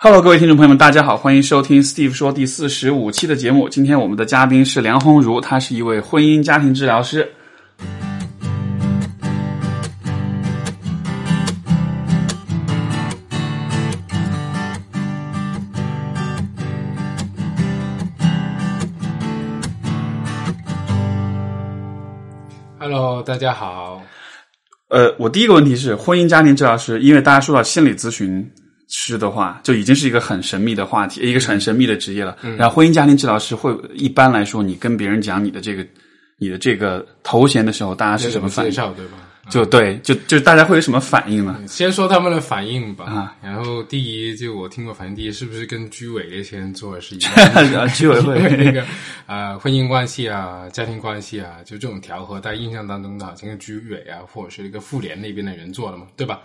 Hello，各位听众朋友们，大家好，欢迎收听 Steve 说第四十五期的节目。今天我们的嘉宾是梁红茹，她是一位婚姻家庭治疗师。Hello，大家好。呃，我第一个问题是，婚姻家庭治疗师，因为大家说到心理咨询师的话，就已经是一个很神秘的话题，一个很神秘的职业了。然后，婚姻家庭治疗师会一般来说，你跟别人讲你的这个你的这个头衔的时候，大家是什么反应？介绍对吧？就对，就就大家会有什么反应呢？先说他们的反应吧。啊然后第一，就我听过反应，第一是不是跟居委那些人做的是一样 居委会 那个呃婚姻关系啊、家庭关系啊，就这种调和，在印象当中的好像跟居委啊，或者是一个妇联那边的人做的嘛，对吧？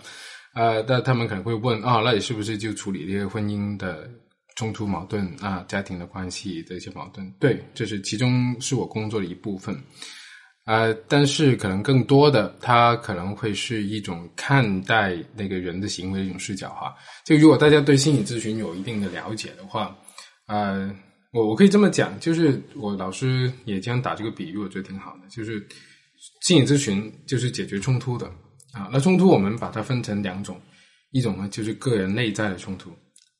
呃，那他们可能会问啊、那你是不是就处理这些婚姻的冲突矛盾啊、家庭的关系的一些矛盾？对，这是其中是我工作的一部分。呃，但是可能更多的，它可能会是一种看待那个人的行为的一种视角哈。就如果大家对心理咨询有一定的了解的话，呃，我我可以这么讲，就是我老师也经常打这个比喻，我觉得挺好的，就是心理咨询就是解决冲突的啊。那冲突我们把它分成两种，一种呢就是个人内在的冲突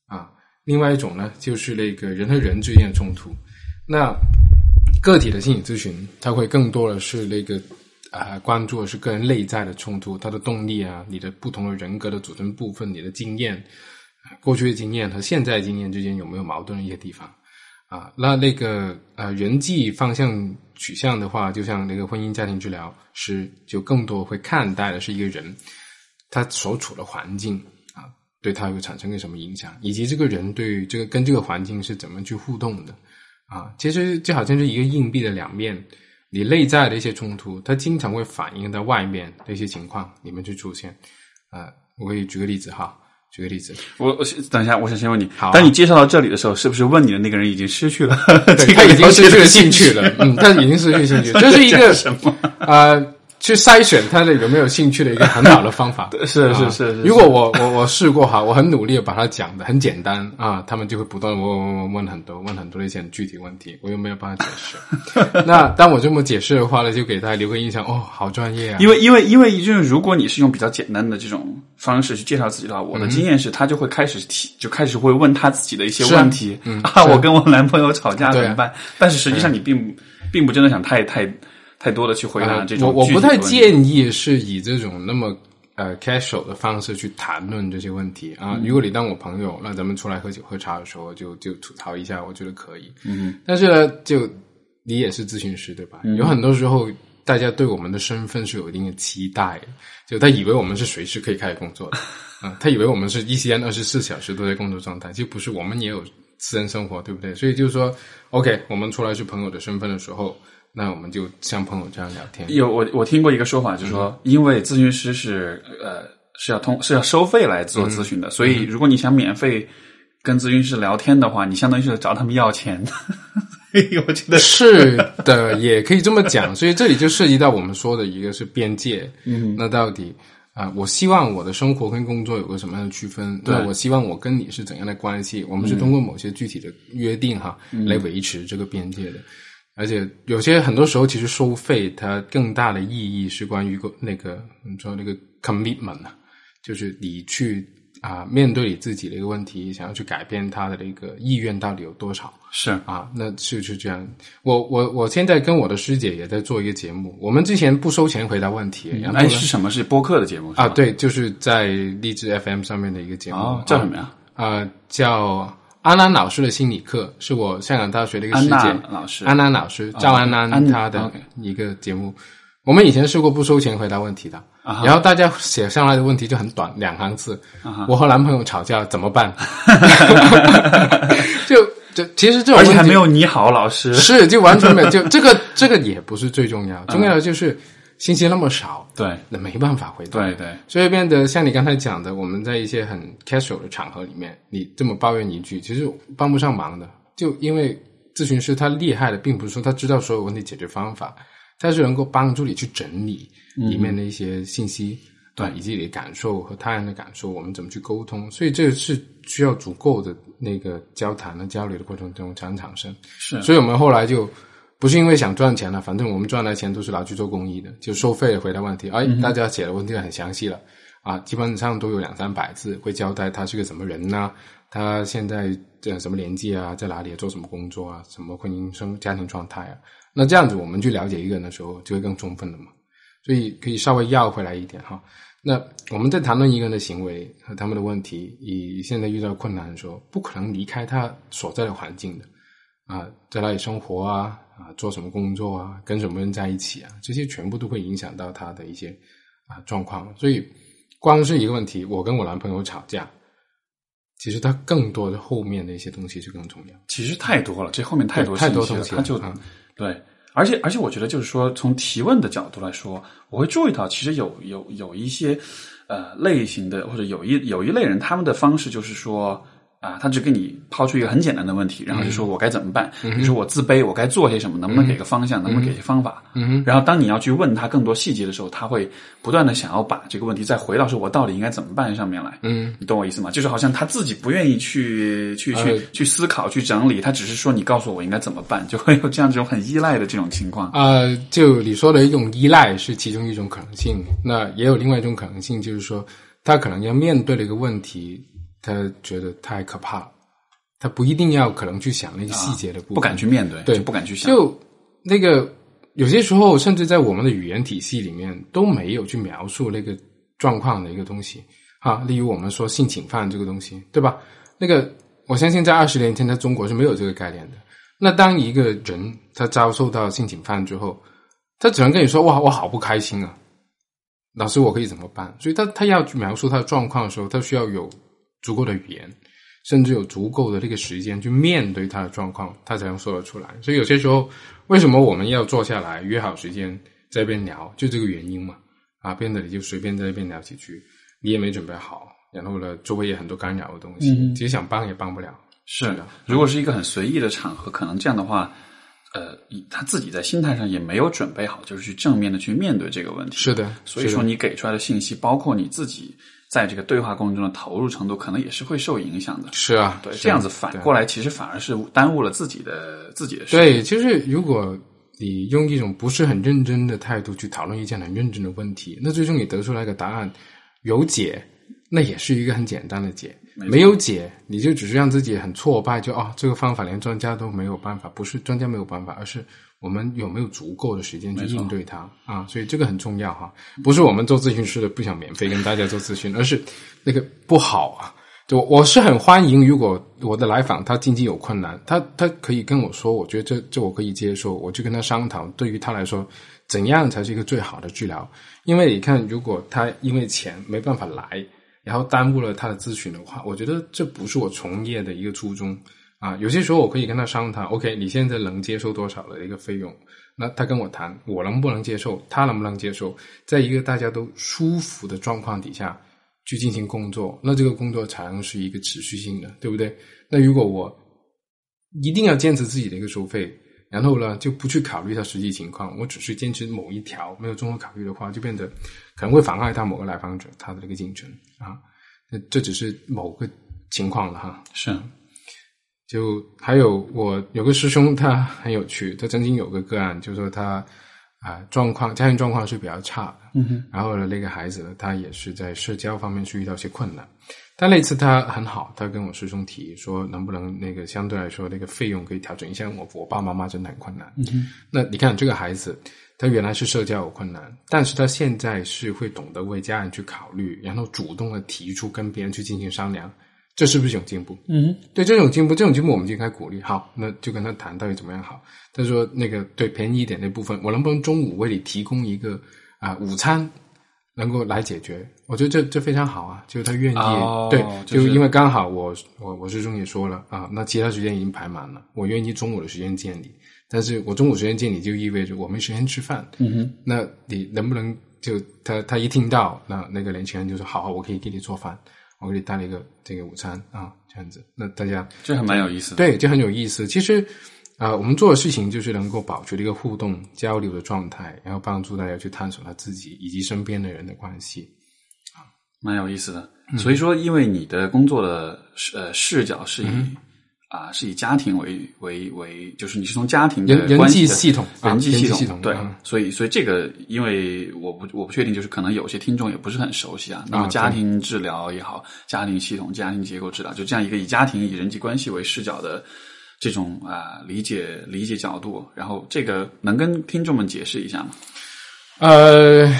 啊，另外一种呢就是那个人和人之间的冲突。那个体的心理咨询，它会更多的是那个啊、关注的是个人内在的冲突，它的动力啊，你的不同的人格的组成部分，你的经验，过去的经验和现在经验之间有没有矛盾的一些地方啊？那那个呃人际方向取向的话，就像那个婚姻家庭治疗师，就更多会看待的是一个人他所处的环境啊，对他会产生个什么影响，以及这个人对这个跟这个环境是怎么去互动的。啊，其实就好像是一个硬币的两面，你内在的一些冲突，它经常会反映在外面的一些情况里面去出现。啊，我可以举个例子哈，举个例子，我我等一下，我想先问你，好啊。当你介绍到这里的时候，是不是问你的那个人已经失去了？他已经失去了了兴趣了，嗯，他已经失去兴趣，这是一个什么？呃，去筛选他的有没有兴趣的一个很好的方法。是啊是是是如果我我我试过哈，我很努力的把它讲的很简单啊，他们就会不断地问问问问很多问很多的一些很具体问题，我又没有办法解释。那当我这么解释的话呢，就给大家留个印象，哦，好专业啊。因为因为因为就是如果你是用比较简单的这种方式去介绍自己的话，我的经验是他就会开始提，就开始会问他自己的一些问题。嗯 啊，我跟我男朋友吵架怎么办？但是实际上你并并不真的想太太太多的去回答呃这种我我不太建议是以这种那么呃 casual 的方式去谈论这些问题啊。如果你当我朋友，那咱们出来喝酒喝茶的时候就就吐槽一下，我觉得可以。嗯，但是呢，就你也是咨询师对吧？有很多时候大家对我们的身份是有一定的期待的，就他以为我们是随时可以开始工作的 啊，他以为我们是一天二十四小时都在工作状态，就不是我们也有私人生活，对不对？所以就是说，OK，我们出来是朋友的身份的时候。那我们就像朋友这样聊天。有我我听过一个说法，就是说，因为咨询师是呃是要通是要收费来做咨询的，所以如果你想免费跟咨询师聊天的话，你相当于是找他们要钱。我觉得是的，也可以这么讲。所以这里就涉及到我们说的一个是边界。嗯，那到底啊、我希望我的生活跟工作有个什么样的区分？那我希望我跟你是怎样的关系？我们是通过某些具体的约定哈，来维持这个边界的。而且有些很多时候，其实收费它更大的意义是关于个那个你说那个 commitment 啊，就是你去啊、面对你自己的一个问题，想要去改变他的一个意愿到底有多少？是啊，那是是这样。我我我现在跟我的师姐也在做一个节目，我们之前不收钱回答问题，然后哎是什么？是播客的节目啊，对，就是在励志 FM 上面的一个节目，哦，叫什么呀？啊、叫安安老师的心理课，是我香港大学的一个师安姐老师安安老师赵安安安她的一个节目。我们以前试过不收钱回答问题的，啊然后大家写上来的问题就很短，两行字。我和男朋友吵架怎么办？就就其实这种而且还没有你好，老师。是就完全没有，就这个这个也不是最重要，重要的就是信息那么少，对那没办法回答。对对，所以变得像你刚才讲的，我们在一些很 casual 的场合里面，你这么抱怨一句，其实帮不上忙的。就因为咨询师他厉害的，并不是说他知道所有问题解决方法，他是能够帮助你去整理里面的一些信息，对，以及你的感受和他人的感受，我们怎么去沟通？所以这是需要足够的那个交谈和交流的过程中才能产生。是，所以我们后来就不是因为想赚钱了，反正我们赚来钱都是拿去做公益的，就收费回答问题。哎，大家写的问题很详细了啊，基本上都有两三百字，会交代他是个什么人呐，他现在这什么年纪啊，在哪里做什么工作啊，什么婚姻生家庭状态啊。那这样子我们去了解一个人的时候，就会更充分了嘛。所以可以稍微绕回来一点哈。那我们在谈论一个人的行为和他们的问题，以现在遇到困难的时候，不可能离开他所在的环境的啊，在哪里生活啊啊，做什么工作啊，跟什么人在一起啊，这些全部都会影响到他的一些啊状况。所以，光是一个问题，我跟我男朋友吵架，其实他更多的后面的一些东西是更重要。其实太多了，这后面太多太多东西，他就对。而且，而且，我觉得就是说，从提问的角度来说，我会注意到，其实有有有一些呃类型的，或者有一有一类人，他们的方式就是说。啊，他只给你抛出一个很简单的问题，然后就说我该怎么办？你说我自卑，我该做些什么？能不能给个方向？能不能给些方法？然后当你要去问他更多细节的时候，他会不断的想要把这个问题再回到说我到底应该怎么办上面来。嗯，你懂我意思吗？就是好像他自己不愿意去去去去思考、去整理，他只是说你告诉我我应该怎么办，就会有这样这种很依赖的这种情况。呃，就你说的一种依赖是其中一种可能性，那也有另外一种可能性，就是说他可能要面对的一个问题。他觉得太可怕了，他不一定要可能去想那个细节的部分，不敢去面对，对，不敢去想。就那个有些时候，甚至在我们的语言体系里面都没有去描述那个状况的一个东西啊。例如我们说性侵犯这个东西，对吧？那个我相信在二十年前在中国是没有这个概念的。那当一个人他遭受到性侵犯之后，他只能跟你说：“哇，我好不开心啊！”老师，我可以怎么办？所以他他要去描述他的状况的时候，他需要有。足够的语言，甚至有足够的这个时间去面对他的状况，他才能说得出来。所以有些时候，为什么我们要坐下来约好时间在这边聊，就这个原因嘛。啊，变得你就随便在那边聊几句，你也没准备好，然后呢，周围也很多干扰的东西，其实想帮也帮不了。是的，如果是一个很随意的场合，可能这样的话，呃，他自己在心态上也没有准备好，就是去正面的去面对这个问题。是的，所以说你给出来的信息，包括你自己。在这个对话过程中的投入程度，可能也是会受影响的。是啊，对，这样子反过来，其实反而是耽误了自己的自己的。对，其实如果你用一种不是很认真的态度去讨论一件很认真的问题，那最终你得出来一个答案有解，那也是一个很简单的解；没有解，你就只是让自己很挫败，就哦，这个方法连专家都没有办法，不是专家没有办法，而是。我们有没有足够的时间去应对它啊？所以这个很重要哈。不是我们做咨询师的不想免费跟大家做咨询，而是那个不好啊。就我是很欢迎，如果我的来访他经济有困难，他他可以跟我说，我觉得这这我可以接受，我去跟他商讨。对于他来说，怎样才是一个最好的治疗？因为你看，如果他因为钱没办法来，然后耽误了他的咨询的话，我觉得这不是我从业的一个初衷。啊，有些时候我可以跟他商谈，OK，你现在能接受多少的一个费用？那他跟我谈，我能不能接受？他能不能接受？在一个大家都舒服的状况底下去进行工作，那这个工作才能是一个持续性的，对不对？那如果我一定要坚持自己的一个收费，然后呢就不去考虑他实际情况，我只是坚持某一条，没有综合考虑的话，就变得可能会妨碍到某个来访者他的这个进程啊。那这只是某个情况了哈，是。就还有我有个师兄，他很有趣。他曾经有个个案，就说他啊状况家庭状况是比较差的，嗯哼。然后呢，那个孩子呢，他也是在社交方面是遇到一些困难。但那次他很好，他跟我师兄提说，能不能那个相对来说那个费用可以调整一下？我我爸妈妈真的很困难。嗯哼。那你看这个孩子，他原来是社交有困难，但是他现在是会懂得为家人去考虑，然后主动的提出跟别人去进行商量。这是不是一种进步？嗯，对，这种进步，这种进步我们就应该鼓励。好，那就跟他谈到底怎么样好。他说：“那个对便宜一点那部分，我能不能中午为你提供一个啊午餐，能够来解决？”我觉得这这非常好啊，就是他愿意。对，就因为刚好我我我师兄也说了啊，那其他时间已经排满了，我愿意中午的时间见你，但是我中午时间见你就意味着我没时间吃饭。嗯哼，那你能不能就他他一听到那那个年轻人就说：“好，我可以给你做饭。”我给你带了一个这个午餐啊，这样子，那大家这还蛮有意思的，对，就很有意思。其实啊，我们做的事情就是能够保持一个互动交流的状态，然后帮助大家去探索他自己以及身边的人的关系。啊。蛮有意思的。所以说，因为你的工作的视呃视角是以、啊是以家庭为为为，就是你是从家庭的人人关系系统啊人际系统嗯，所以所以这个，因为我不我不确定，就是可能有些听众也不是很熟悉啊。那么啊家庭治疗也好，家庭系统、家庭结构治疗，就这样一个以家庭以人际关系为视角的这种啊、理解理解角度，然后这个能跟听众们解释一下吗？呃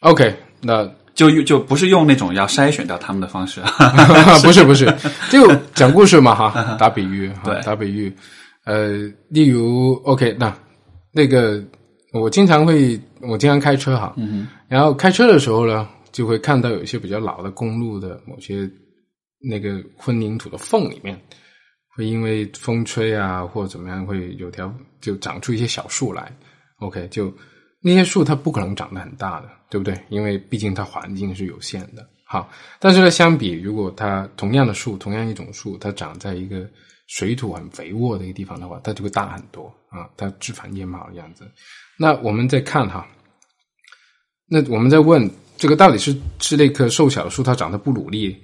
，OK，那就就不是用那种要筛选掉他们的方式，不 是不是，就讲故事嘛哈，打比喻哈对，打比喻。呃，例如 OK，那那个我经常会，我经常开车哈，嗯然后开车的时候呢，就会看到有一些比较老的公路的某些那个混凝土的缝里面，会因为风吹啊或者怎么样，会有条就长出一些小树来。OK，就那些树它不可能长得很大的，对不对？因为毕竟它环境是有限的。好，但是呢，相比如果它同样的树，同样一种树，它长在一个水土很肥沃的一个地方的话，它就会大很多啊，它枝繁叶茂的样子。那我们再看哈，那我们在问这个到底是是那棵瘦小的树它长得不努力，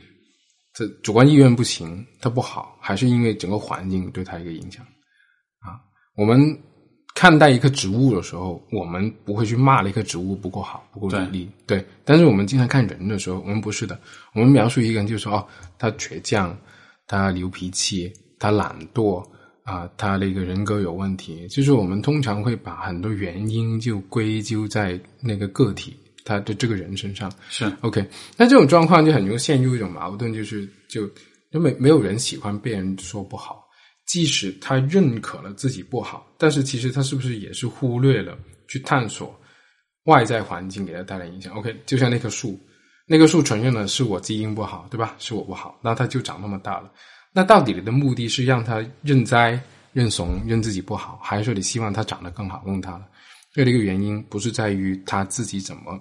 这主观意愿不行，它不好，还是因为整个环境对它一个影响啊？我们看待一棵植物的时候，我们不会去骂那棵植物不够好、不够努力，对。但是我们经常看人的时候，我们不是的，我们描述一个人就是说，哦，他倔强，他牛脾气，他懒惰啊，他那个人格有问题。就是我们通常会把很多原因就归咎在那个个体他的这个人身上。是 OK，那这种状况就很容易陷入一种矛盾，就是就就没没有人喜欢被人说不好。即使他认可了自己不好，但是其实他是不是也是忽略了去探索外在环境给他带来影响？OK，就像那棵树，那棵树承认了是我基因不好，对吧？是我不好，那它就长那么大了。那到底你的目的是让它认栽、认怂、认自己不好，还是说你希望它长得更好、更大了？这个一个原因不是在于他自己怎么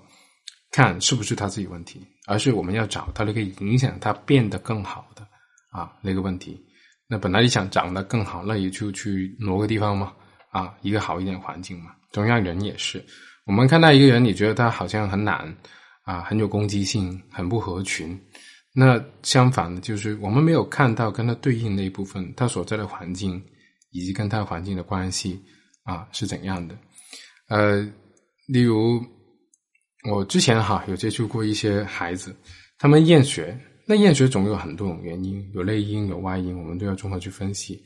看是不是他自己问题，而是我们要找到那个影响他变得更好的啊那个问题。那本来你想长得更好，那也就去挪个地方嘛，啊，一个好一点环境嘛。同样人也是，我们看到一个人，你觉得他好像很懒啊，很有攻击性，很不合群。那相反的，就是我们没有看到跟他对应那一部分，他所在的环境以及跟他环境的关系啊是怎样的。呃，例如我之前哈有接触过一些孩子，他们厌学。那厌学总有很多种原因，有内因有外因，我们都要综合去分析。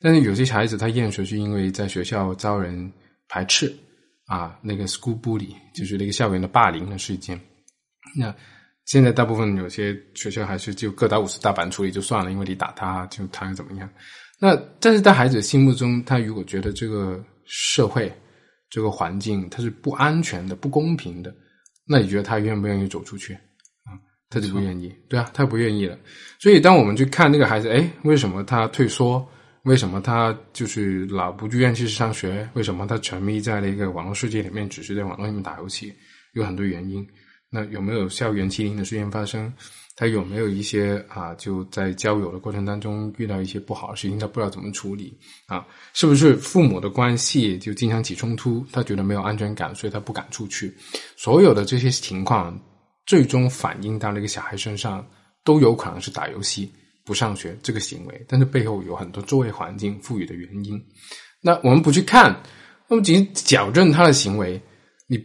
但是有些孩子他厌学是因为在学校遭人排斥啊，那个 school bully 就是那个校园的霸凌的事件。那现在大部分有些学校还是就各打五十大板处理就算了，因为你打他就他又怎么样？那但是在孩子心目中，他如果觉得这个社会这个环境它是不安全的、不公平的，那你觉得他愿不愿意走出去？他就不愿意，对啊，他不愿意了。所以，当我们去看那个孩子，哎，为什么他退缩？为什么他就是老不愿去上学？为什么他沉迷在那个网络世界里面，只是在网络里面打游戏？有很多原因。那有没有校园欺凌的事件发生？他有没有一些啊，就在交友的过程当中遇到一些不好的事情，他不知道怎么处理啊？是不是父母的关系就经常起冲突？他觉得没有安全感，所以他不敢出去。所有的这些情况。最终反映到那个小孩身上，都有可能是打游戏、不上学这个行为，但是背后有很多周围环境赋予的原因。那我们不去看，我们仅矫正他的行为，你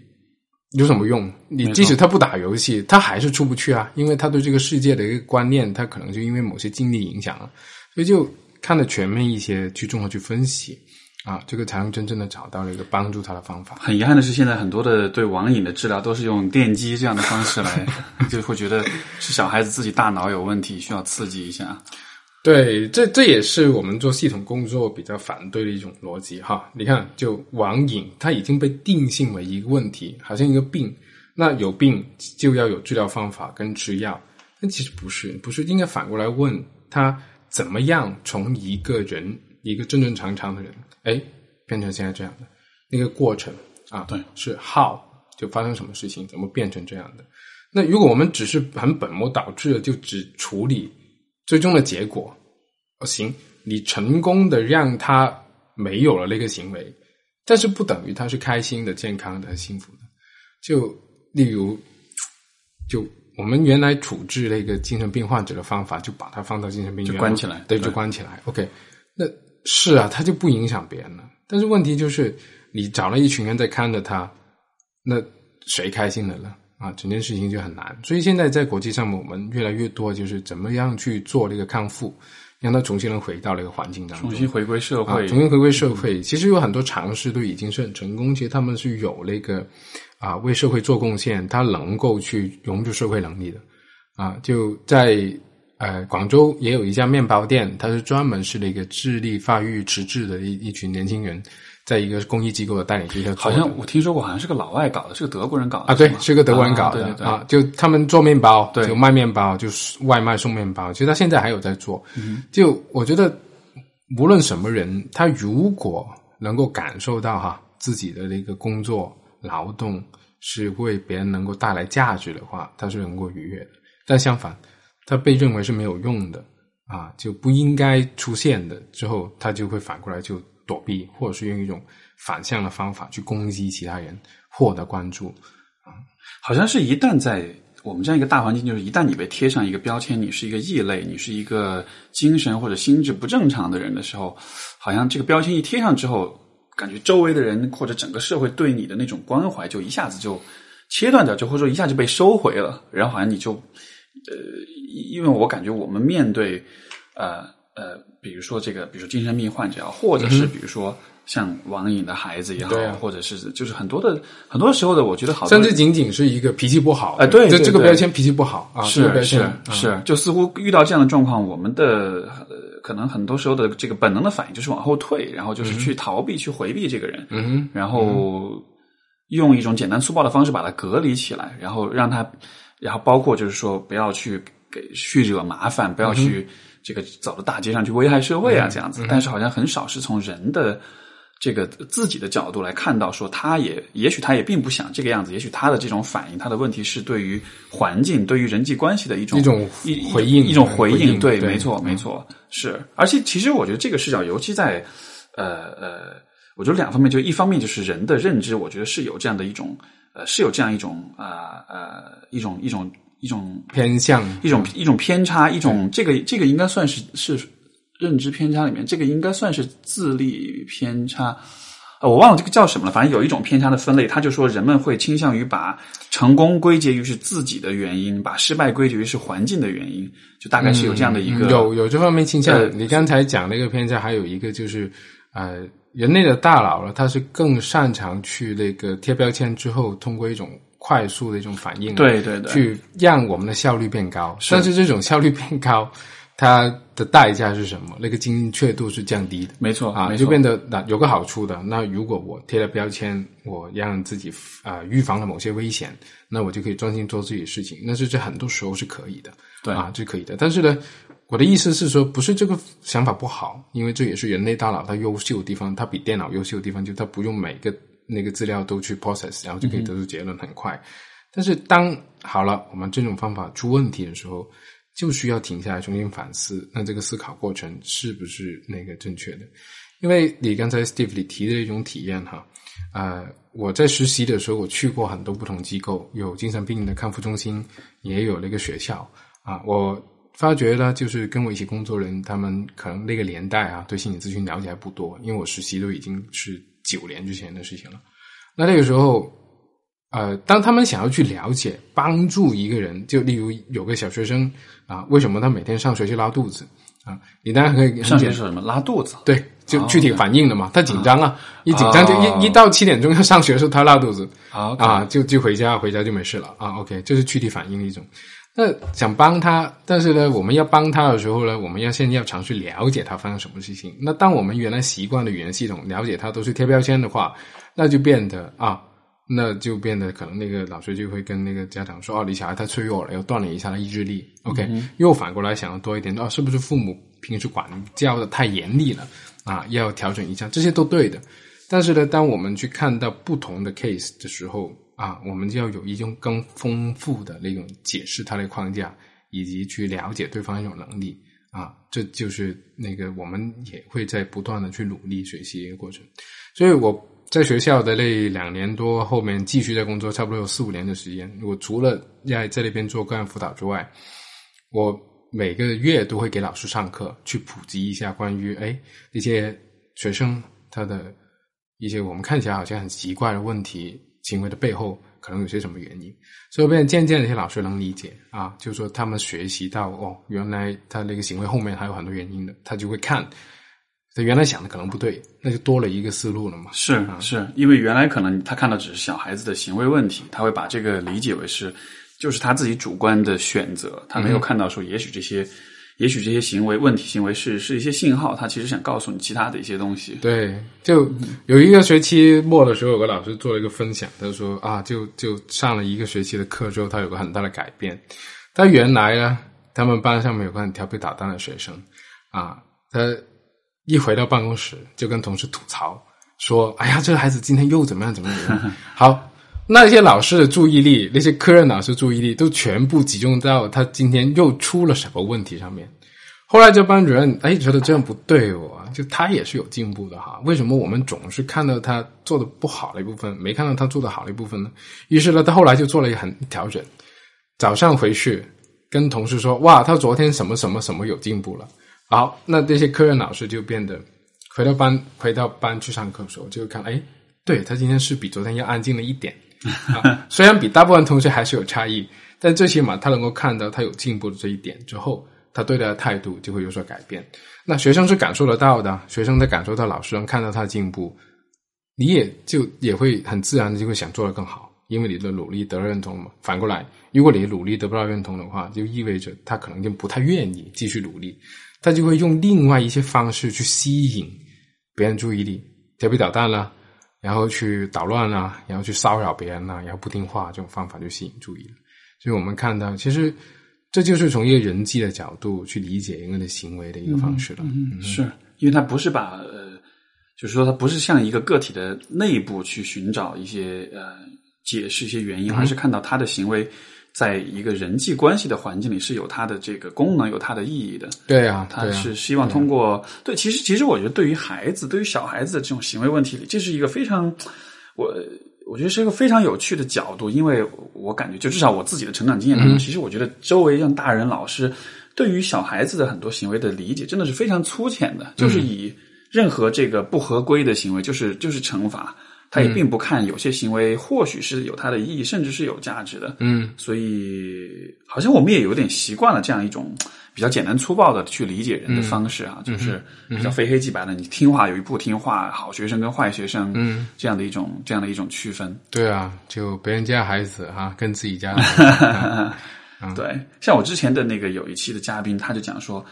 有什么用？你即使他不打游戏，他还是出不去啊，因为他对这个世界的一个观念，他可能就因为某些经历影响了，所以就看得全面一些，去综合去分析。啊，这个才能真正的找到了一个帮助他的方法。很遗憾的是，现在很多的对网瘾的治疗都是用电击这样的方式来，就会觉得是小孩子自己大脑有问题，需要刺激一下。对，这这也是我们做系统工作比较反对的一种逻辑哈。你看，就网瘾，它已经被定性为一个问题，好像一个病。那有病就要有治疗方法跟吃药，但其实不是，不是应该反过来问他怎么样从一个人一个正正常常的人。哎，变成现在这样的那个过程啊，对，是 how 就发生什么事情，怎么变成这样的？那如果我们只是很本末倒置的，就只处理最终的结果，哦，行，你成功的让他没有了那个行为，但是不等于他是开心的、健康的、幸福的。就例如，就我们原来处置那个精神病患者的方法，就把他放到精神病院就关起来对，对就关起来。OK，那是啊，他就不影响别人了。但是问题就是，你找了一群人在看着他，那谁开心的了？啊，整件事情就很难。所以现在在国际上，我们越来越多就是怎么样去做这个康复，让他重新能回到那个环境当中，重新回归社啊，会，重新回归社会。其实有很多尝试都已经是很成功，其实他们是有那个啊为社会做贡献，他能够去融入社会能力的啊。就在呃广州也有一家面包店，它是专门是那个智力发育迟滞的一一群年轻人，在一个公益机构的带领之下好像我听说过，好像是个老外搞的，是个德国人搞的啊，对，是个德国人搞的啊对对对啊，就他们做面包，对就卖面包，就是外卖送面包。其实他现在还有在做。嗯就我觉得，无论什么人，他如果能够感受到哈自己的那个工作劳动是为别人能够带来价值的话，他是能够愉悦的。但相反，他被认为是没有用的啊，就不应该出现的之后，他就会反过来就躲避，或者是用一种反向的方法去攻击其他人，获得关注。啊好像是一旦在我们这样一个大环境，就是一旦你被贴上一个标签，你是一个异类，你是一个精神或者心智不正常的人的时候，好像这个标签一贴上之后，感觉周围的人或者整个社会对你的那种关怀就一下子就切断掉，就或者说一下就被收回了，然后好像你就呃，因为我感觉我们面对呃呃，比如说这个，比如说精神病患者啊，或者是比如说像网瘾的孩子也好，或者是就是很多的很多时候的，我觉得好多甚至仅仅是一个脾气不好，哎对这这个标签脾气不好啊，这个是是是，就似乎遇到这样的状况，我们的呃可能很多时候的这个本能的反应就是往后退，然后就是去逃避、去回避这个人，嗯哼，然后用一种简单粗暴的方式把它隔离起来，然后让他，然后包括就是说不要去给去惹麻烦，不要去这个走到大街上去危害社会啊这样子。但是好像很少是从人的。这个自己的角度来看到，说他也也许他也并不想这个样子，也许他的这种反应，他的问题是对于环境、对于人际关系的一种一种回应一种回回应对，对没错，没错，是。而且其实我觉得这个视角，尤其在呃呃，我觉得两方面，就一方面就是人的认知，我觉得是有这样的一种呃，是有这样一种啊呃一种一种一种偏向一种一种偏差，一种这个这个应该算是是认知偏差里面，这个应该算是自立偏差。呃，我忘了这个叫什么了，反正有一种偏差的分类，他就说人们会倾向于把成功归结于是自己的原因，把失败归结于是环境的原因，就大概是有这样的一个、嗯有有这方面倾向。呃你刚才讲那个偏差，还有一个就是呃，人类的大脑呢，它是更擅长去那个贴标签之后，通过一种快速的一种反应，对对对，去让我们的效率变高。但是这种效率变高，它的代价是什么？那个精确度是降低的。没错啊，错就变得那有个好处的。那如果我贴了标签，我让自己啊、预防了某些危险，那我就可以专心做自己的事情。那是这很多时候是可以的，对啊，是可以的。但是呢，我的意思是说，不是这个想法不好，因为这也是人类大脑它优秀的地方，它比电脑优秀的地方，就它不用每个那个资料都去 process，然后就可以得出结论很快。但是当好了，我们这种方法出问题的时候，就需要停下来重新反思，那这个思考过程是不是那个正确的？因为你刚才 Steve 里提的一种体验哈，呃，我在实习的时候，我去过很多不同机构，有精神病的康复中心，也有那个学校啊，我发觉呢，就是跟我一起工作人，他们可能那个年代啊，对心理咨询了解还不多，因为我实习都已经是九年之前的事情了。那那个时候，呃，当他们想要去了解、帮助一个人，就例如有个小学生啊，为什么他每天上学去拉肚子啊？你当然可以上学是什么拉肚子，对，就哦具体反应的嘛。他紧张啊，一紧张就哦一一到七点钟要上学的时候，他拉肚子好啊，就就回家，回家就没事了啊。OK，这是具体反应的一种。那想帮他，但是呢，我们要帮他的时候呢，我们要先要尝试了解他发生什么事情。那当我们原来习惯的语言系统了解他都是贴标签的话，那就变得啊，那就变得可能那个老师就会跟那个家长说，哦，你小孩太脆弱了，要锻炼一下他意志力。OK，、又反过来想要多一点，哦，是不是父母平时管教的太严厉了啊？要调整一下，这些都对的。但是呢，当我们去看到不同的 case 的时候啊，我们就要有一种更丰富的那种解释它的框架，以及去了解对方一种能力啊，这就是那个我们也会在不断的去努力学习一个过程。所以我在学校的那两年多，后面继续在工作，差不多有四五年的时间。我除了在在那边做个案辅导之外，我每个月都会给老师上课，去普及一下关于哎一些学生他的一些我们看起来好像很奇怪的问题行为的背后，可能有些什么原因。所以变渐渐的，一些老师能理解啊，就是说他们学习到哦，原来他那个行为后面还有很多原因的，他就会看。他原来想的可能不对，那就多了一个思路了嘛。是是，因为原来可能他看到只是小孩子的行为问题，他会把这个理解为是就是他自己主观的选择，他没有看到说也许这些也许这些行为问题行为是是一些信号，他其实想告诉你其他的一些东西。对，就有一个学期末的时候，有个老师做了一个分享，他说啊，就就上了一个学期的课之后，他有个很大的改变。他原来呢，他们班上面有个很调皮捣蛋的学生啊，他。一回到办公室，就跟同事吐槽说：“哎呀，这个孩子今天又怎么样怎么样？”好，那些老师的注意力，那些科任老师注意力都全部集中到他今天又出了什么问题上面。后来这班主任哎觉得这样不对哦，就他也是有进步的哈。为什么我们总是看到他做的不好的一部分，没看到他做的好的一部分呢？于是呢，他后来就做了一个很调整。早上回去跟同事说：“哇，他昨天什么什么什么有进步了。”好，那这些科任老师就变得回到班，回到班去上课的时候，就看，哎，对他今天是比昨天要安静了一点，虽然比大部分同学还是有差异，但最起码他能够看到他有进步的这一点之后，他对他的态度就会有所改变。那学生是感受得到的，学生在感受到老师能看到他的进步，你也就也会很自然的就会想做得更好，因为你的努力得到认同嘛。反过来，如果你的努力得不到认同的话，就意味着他可能就不太愿意继续努力。他就会用另外一些方式去吸引别人注意力，调皮捣蛋啦，然后去捣乱啊，然后去骚扰别人啊，然后不听话，这种方法就吸引注意了。所以我们看到，其实这就是从一个人际的角度去理解一个人的行为的一个方式了。嗯，是因为他不是把呃，就是说他不是向一个个体的内部去寻找一些呃解释一些原因，而是看到他的行为。在一个人际关系的环境里，是有它的这个功能，有它的意义的。对啊，他是希望通过对，其实其实我觉得，对于孩子，对于小孩子的这种行为问题里，这是一个非常我我觉得是一个非常有趣的角度，因为我感觉，就至少我自己的成长经验当中，其实我觉得周围像大人老师对于小孩子的很多行为的理解，真的是非常粗浅的，就是以任何这个不合规的行为，就是就是惩罚。他也并不看有些行为或许是有它的意义，甚至是有价值的。嗯，所以好像我们也有点习惯了这样一种比较简单粗暴的去理解人的方式啊，就是比较非黑即白的。你听话有一不听话，好学生跟坏学生，嗯，这样的一种这样的一种区分。对啊，就别人家孩子哈，跟自己家。对，像我之前的那个有一期的嘉宾，他就讲说，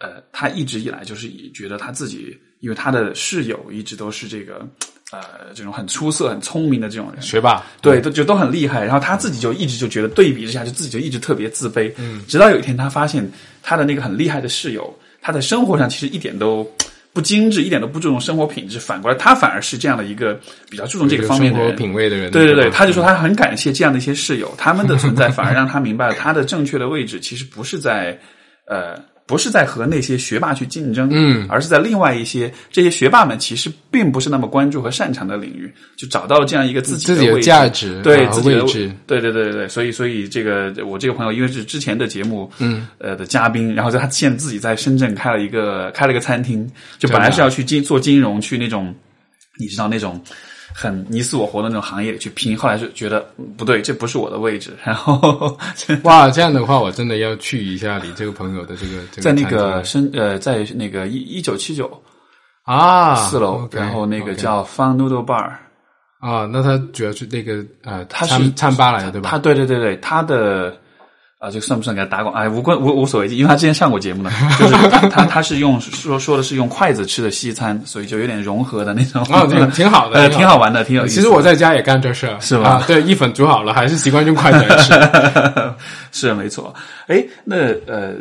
呃，他一直以来就是以觉得他自己，因为他的室友一直都是这个。呃，这种很出色、很聪明的这种人，学霸，对，都就都很厉害。然后他自己就一直就觉得对比之下，就自己就一直特别自卑。嗯，直到有一天，他发现他的那个很厉害的室友，他在生活上其实一点都不精致，一点都不注重生活品质。反过来，他反而是这样的一个比较注重这个方面的人，品味的人。对对对，他就说他很感谢这样的一些室友，他们的存在反而让他明白了 他的正确的位置其实不是在呃。不是在和那些学霸去竞争，嗯，而是在另外一些这些学霸们其实并不是那么关注和擅长的领域，就找到了这样一个自己的价值，对自己的位置，对对对对对，所以所以这个我这个朋友因为是之前的节目，嗯，呃的嘉宾，然后他现在自己在深圳开了一个开了一个餐厅，就本来是要去金做金融，去那种你知道那种。很你死我活的那种行业里去拼，后来就觉得不对，这不是我的位置。然后，哇，这样的话，我真的要去一下你这个朋友的这个在那个深呃，在那个一一九七九啊四楼，然后那个叫 Fun Noodle Bar 啊，那他主要是那个呃，他是餐吧来的对吧？他对对对对，他的。啊，这个算不算给他打广？哎，无关无无所谓，因为他之前上过节目呢，就是他他是用说说的是用筷子吃的西餐，所以就有点融合的那种。哦，挺 挺好的，呃，挺好玩的，挺有意思。其实我在家也干这事，是吧？对，意粉煮好了，还是习惯用筷子来吃。是没错。哎，那呃，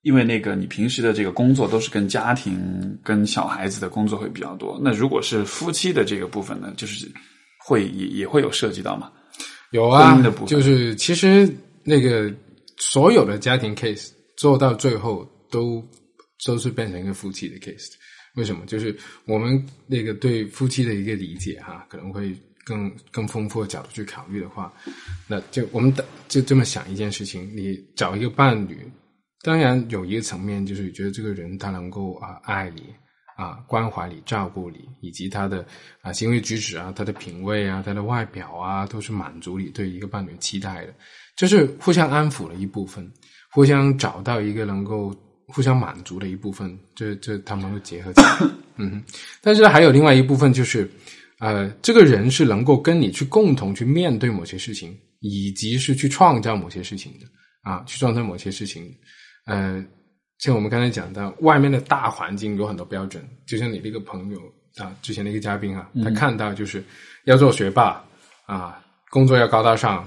因为那个你平时的这个工作都是跟家庭、跟小孩子的工作会比较多。那如果是夫妻的这个部分呢，就是会也也会有涉及到吗？有啊，就是其实。那个所有的家庭 case 做到最后都都是变成一个夫妻的 case，为什么？就是我们那个对夫妻的一个理解哈，可能会更更丰富的角度去考虑的话，那就我们就这么想一件事情：你找一个伴侣，当然有一个层面就是觉得这个人他能够啊爱你啊关怀你照顾你，以及他的啊行为举止啊他的品味啊他的外表啊都是满足你对一个伴侣期待的，就是互相安抚的一部分，互相找到一个能够。互相满足的一部分，这这他们会结合起来，嗯，但是还有另外一部分，就是呃，这个人是能够跟你去共同去面对某些事情，以及是去创造某些事情的。啊，去创造某些事情，呃，像我们刚才讲到，外面的大环境有很多标准，就像你那个朋友啊，之前的一个嘉宾啊，他看到就是要做学霸啊，工作要高大上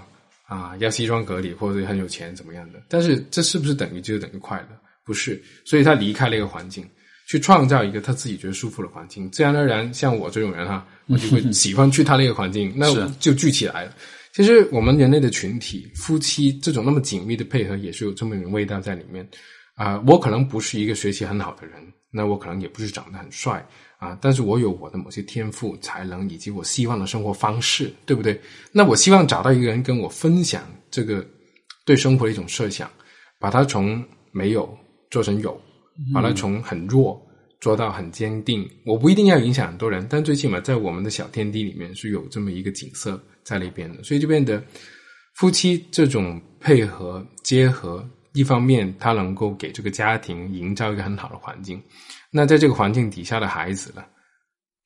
啊，要西装革履或者很有钱怎么样的，但是这是不是等于就等于快乐？不是，所以他离开了一个环境，去创造一个他自己觉得舒服的环境。自然而然，像我这种人哈，我就会 喜欢去他那个环境，那就聚起来了。其实我们人类的群体，夫妻这种那么紧密的配合，也是有这么一种味道在里面啊。我可能不是一个学习很好的人，那我可能也不是长得很帅啊，但是我有我的某些天赋、才能，以及我希望的生活方式，对不对？那我希望找到一个人跟我分享这个对生活的一种设想，把它从没有。做成有，把它从很弱做到很坚定。我不一定要影响很多人，但最起码在我们的小天地里面是有这么一个景色在那边的，所以就变得夫妻这种配合结合，一方面他能够给这个家庭营造一个很好的环境。那在这个环境底下的孩子呢，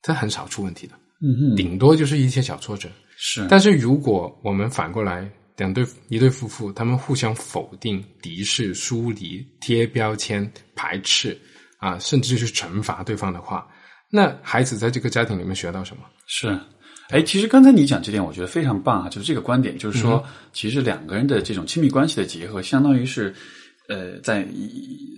他很少出问题的，嗯顶多就是一些小挫折。是，但是如果我们反过来。两对一对夫妇，他们互相否定、敌视、疏离、贴标签、排斥啊，甚至是惩罚对方的话，那孩子在这个家庭里面学到什么？是，哎，其实刚才你讲这点，我觉得非常棒啊，就是这个观点，就是说，其实两个人的这种亲密关系的结合，相当于是，呃，在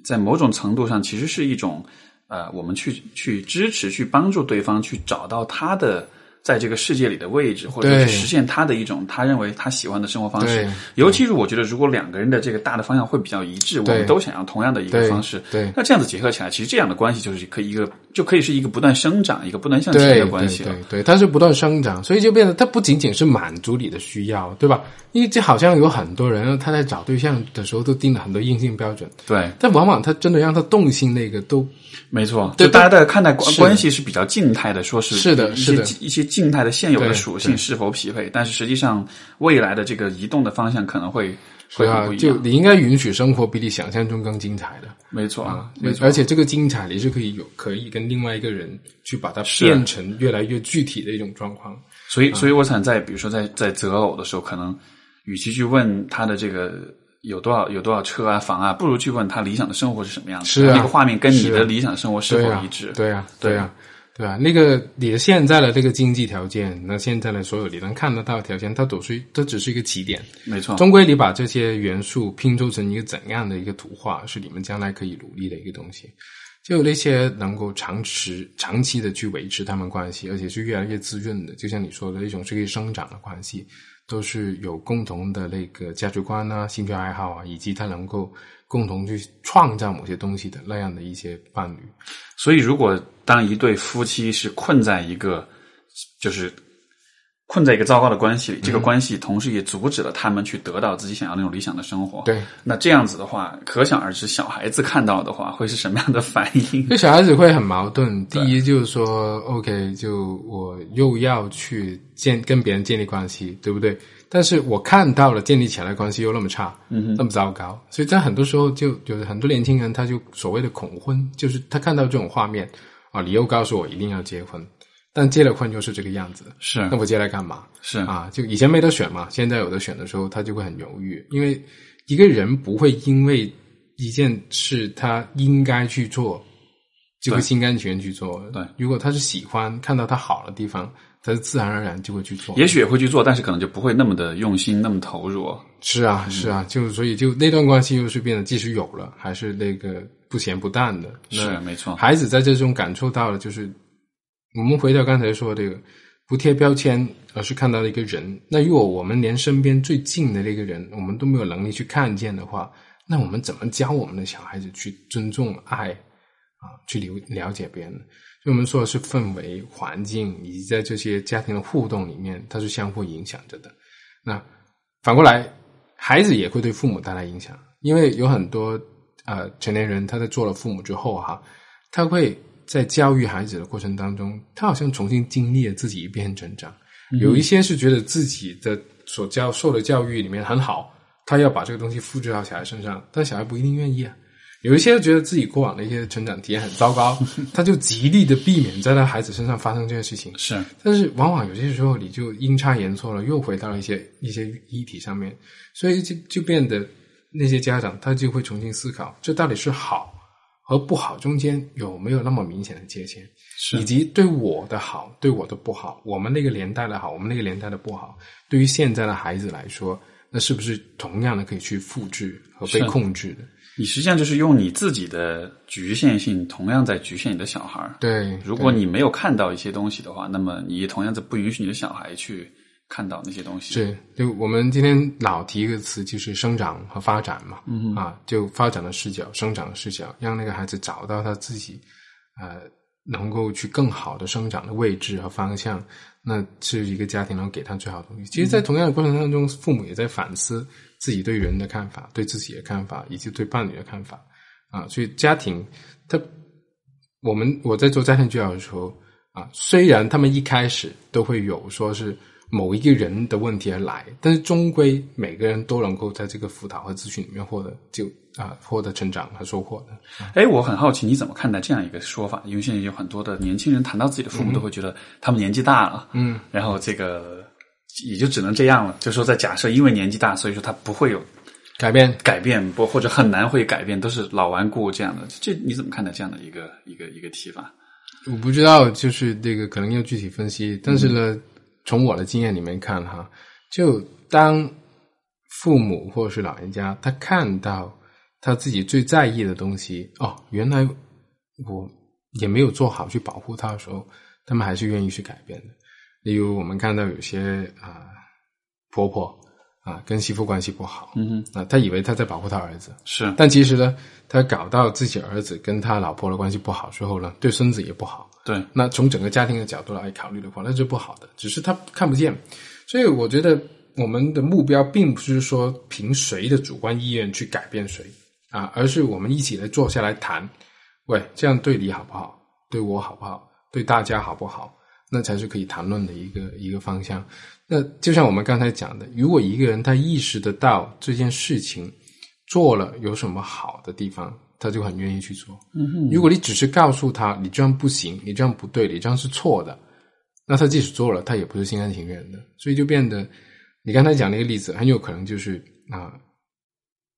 在某种程度上，其实是一种，呃，我们去去支持、去帮助对方去找到他的。在这个世界里的位置，或者去实现他的一种他认为他喜欢的生活方式。尤其是我觉得，如果两个人的这个大的方向会比较一致，我们都想要同样的一个方式。对，那这样子结合起来，其实这样的关系就是可以一个就可以是一个不断生长、一个不断向前的关系了。对，它是不断生长，所以就变得它不仅仅是满足你的需要，对吧？因为这好像有很多人他在找对象的时候都定了很多硬性标准。对，但往往他真的让他动心那个都。没错，就大家的看待关关系是比较静态的，说是是的，一些一些静态的现有的属性是否匹配，但是实际上未来的这个移动的方向可能会会不一样。就你应该允许生活比你想象中更精彩的，没错啊，没错。而且这个精彩你是可以有可以跟另外一个人去把它变成越来越具体的一种状况。所以，所以我想在比如说在在择偶的时候，可能与其去问他的这个。有多少有多少车啊房啊，不如去问他理想的生活是什么样子。是啊，那个画面跟你的理想生活是否一致？对啊，对啊，对啊。那个你的现在的这个经济条件，那现在的所有你能看得到的条件，它都是它只是一个起点。没错，终归你把这些元素拼凑成一个怎样的一个图画，是你们将来可以努力的一个东西。就那些能够长持长期的去维持他们关系，而且是越来越滋润的，就像你说的那种是可以生长的关系。都是有共同的那个价值观啊、兴趣爱好啊，以及他能够共同去创造某些东西的那样的一些伴侣。所以，如果当一对夫妻是困在一个，就是。困在一个糟糕的关系里，这个关系同时也阻止了他们去得到自己想要那种理想的生活。对，那这样子的话，可想而知，小孩子看到的话会是什么样的反应？那小孩子会很矛盾。第一就是说，OK，就我又要去建跟别人建立关系，对不对？但是我看到了建立起来的关系又那么差，嗯，那么糟糕，所以在很多时候就就是很多年轻人他就所谓的恐婚，就是他看到这种画面啊，你又告诉我一定要结婚。但结了婚就是这个样子，是那我结来干嘛？是啊，就以前没得选嘛，现在有的选的时候，他就会很犹豫，因为一个人不会因为一件事他应该去做，就会心甘情愿去做。对，如果他是喜欢看到他好的地方，他自然而然就会去做。也许也会去做，但是可能就不会那么的用心，那么投入。是啊，是啊，就所以就那段关系又是变得，即使有了，还是那个不咸不淡的。是没错，孩子在这种感受到了，就是。我们回到刚才说这个，不贴标签，而是看到了一个人。那如果我们连身边最近的那个人，我们都没有能力去看见的话，那我们怎么教我们的小孩子去尊重、爱啊，去了了解别人。所以我们说的是氛围、环境，以及在这些家庭的互动里面，它是相互影响着的。那反过来，孩子也会对父母带来影响，因为有很多呃成年人他在做了父母之后哈，他会在教育孩子的过程当中，他好像重新经历了自己一遍成长。有一些是觉得自己的所教受的教育里面很好，他要把这个东西复制到小孩身上，但小孩不一定愿意啊。有一些觉得自己过往的一些成长体验很糟糕，他就极力的避免在他孩子身上发生这些事情。是，但是往往有些时候你就阴差阳错了，又回到了一些一些议题上面，所以就就变得那些家长他就会重新思考，这到底是好和不好中间有没有那么明显的界限，以及对我的好，对我的不好，我们那个年代的好，我们那个年代的不好，对于现在的孩子来说，那是不是同样的可以去复制和被控制的？你实际上就是用你自己的局限性，同样在局限你的小孩儿。对，如果你没有看到一些东西的话，那么你也同样在不允许你的小孩去看到那些东西。是，就我们今天老提一个词，就是生长和发展嘛。嗯啊，就发展的视角、生长的视角，让那个孩子找到他自己呃能够去更好的生长的位置和方向，那是一个家庭能给他最好的东西。其实，在同样的过程当中，父母也在反思。自己对人的看法，对自己的看法，以及对伴侣的看法，啊，所以家庭，他，我们我在做家庭教育的时候，啊，虽然他们一开始都会有说是某一个人的问题而来，但是终归每个人都能够在这个辅导和咨询里面获得就啊获得成长和收获的。哎，我很好奇你怎么看待这样一个说法？因为现在有很多的年轻人谈到自己的父母，都会觉得他们年纪大了，嗯，然后这个。也就只能这样了。就说在假设，因为年纪大，所以说他不会有改变，改变不或者很难会改变，都是老顽固这样的。这你怎么看待这样的一个一个一个提法？我不知道，就是这个可能要具体分析。但是呢，从我的经验里面看哈，就当父母或者是老人家他看到他自己最在意的东西哦，原来我也没有做好去保护他的时候，他们还是愿意去改变的。例如，我们看到有些啊婆婆啊跟媳妇关系不好，嗯哼，啊，他以为他在保护他儿子，是，但其实呢，他搞到自己儿子跟他老婆的关系不好之后呢，对孙子也不好，对，那从整个家庭的角度来考虑的话，那是不好的，只是他看不见，所以我觉得我们的目标并不是说凭谁的主观意愿去改变谁啊，而是我们一起来坐下来谈，喂，这样对你好不好？对我好不好？对大家好不好？那才是可以谈论的一个一个方向。那就像我们刚才讲的，如果一个人他意识得到这件事情做了有什么好的地方，他就很愿意去做。嗯哼。如果你只是告诉他你这样不行，你这样不对，你这样是错的，那他即使做了，他也不是心甘情愿的。所以就变得，你刚才讲那个例子，很有可能就是啊，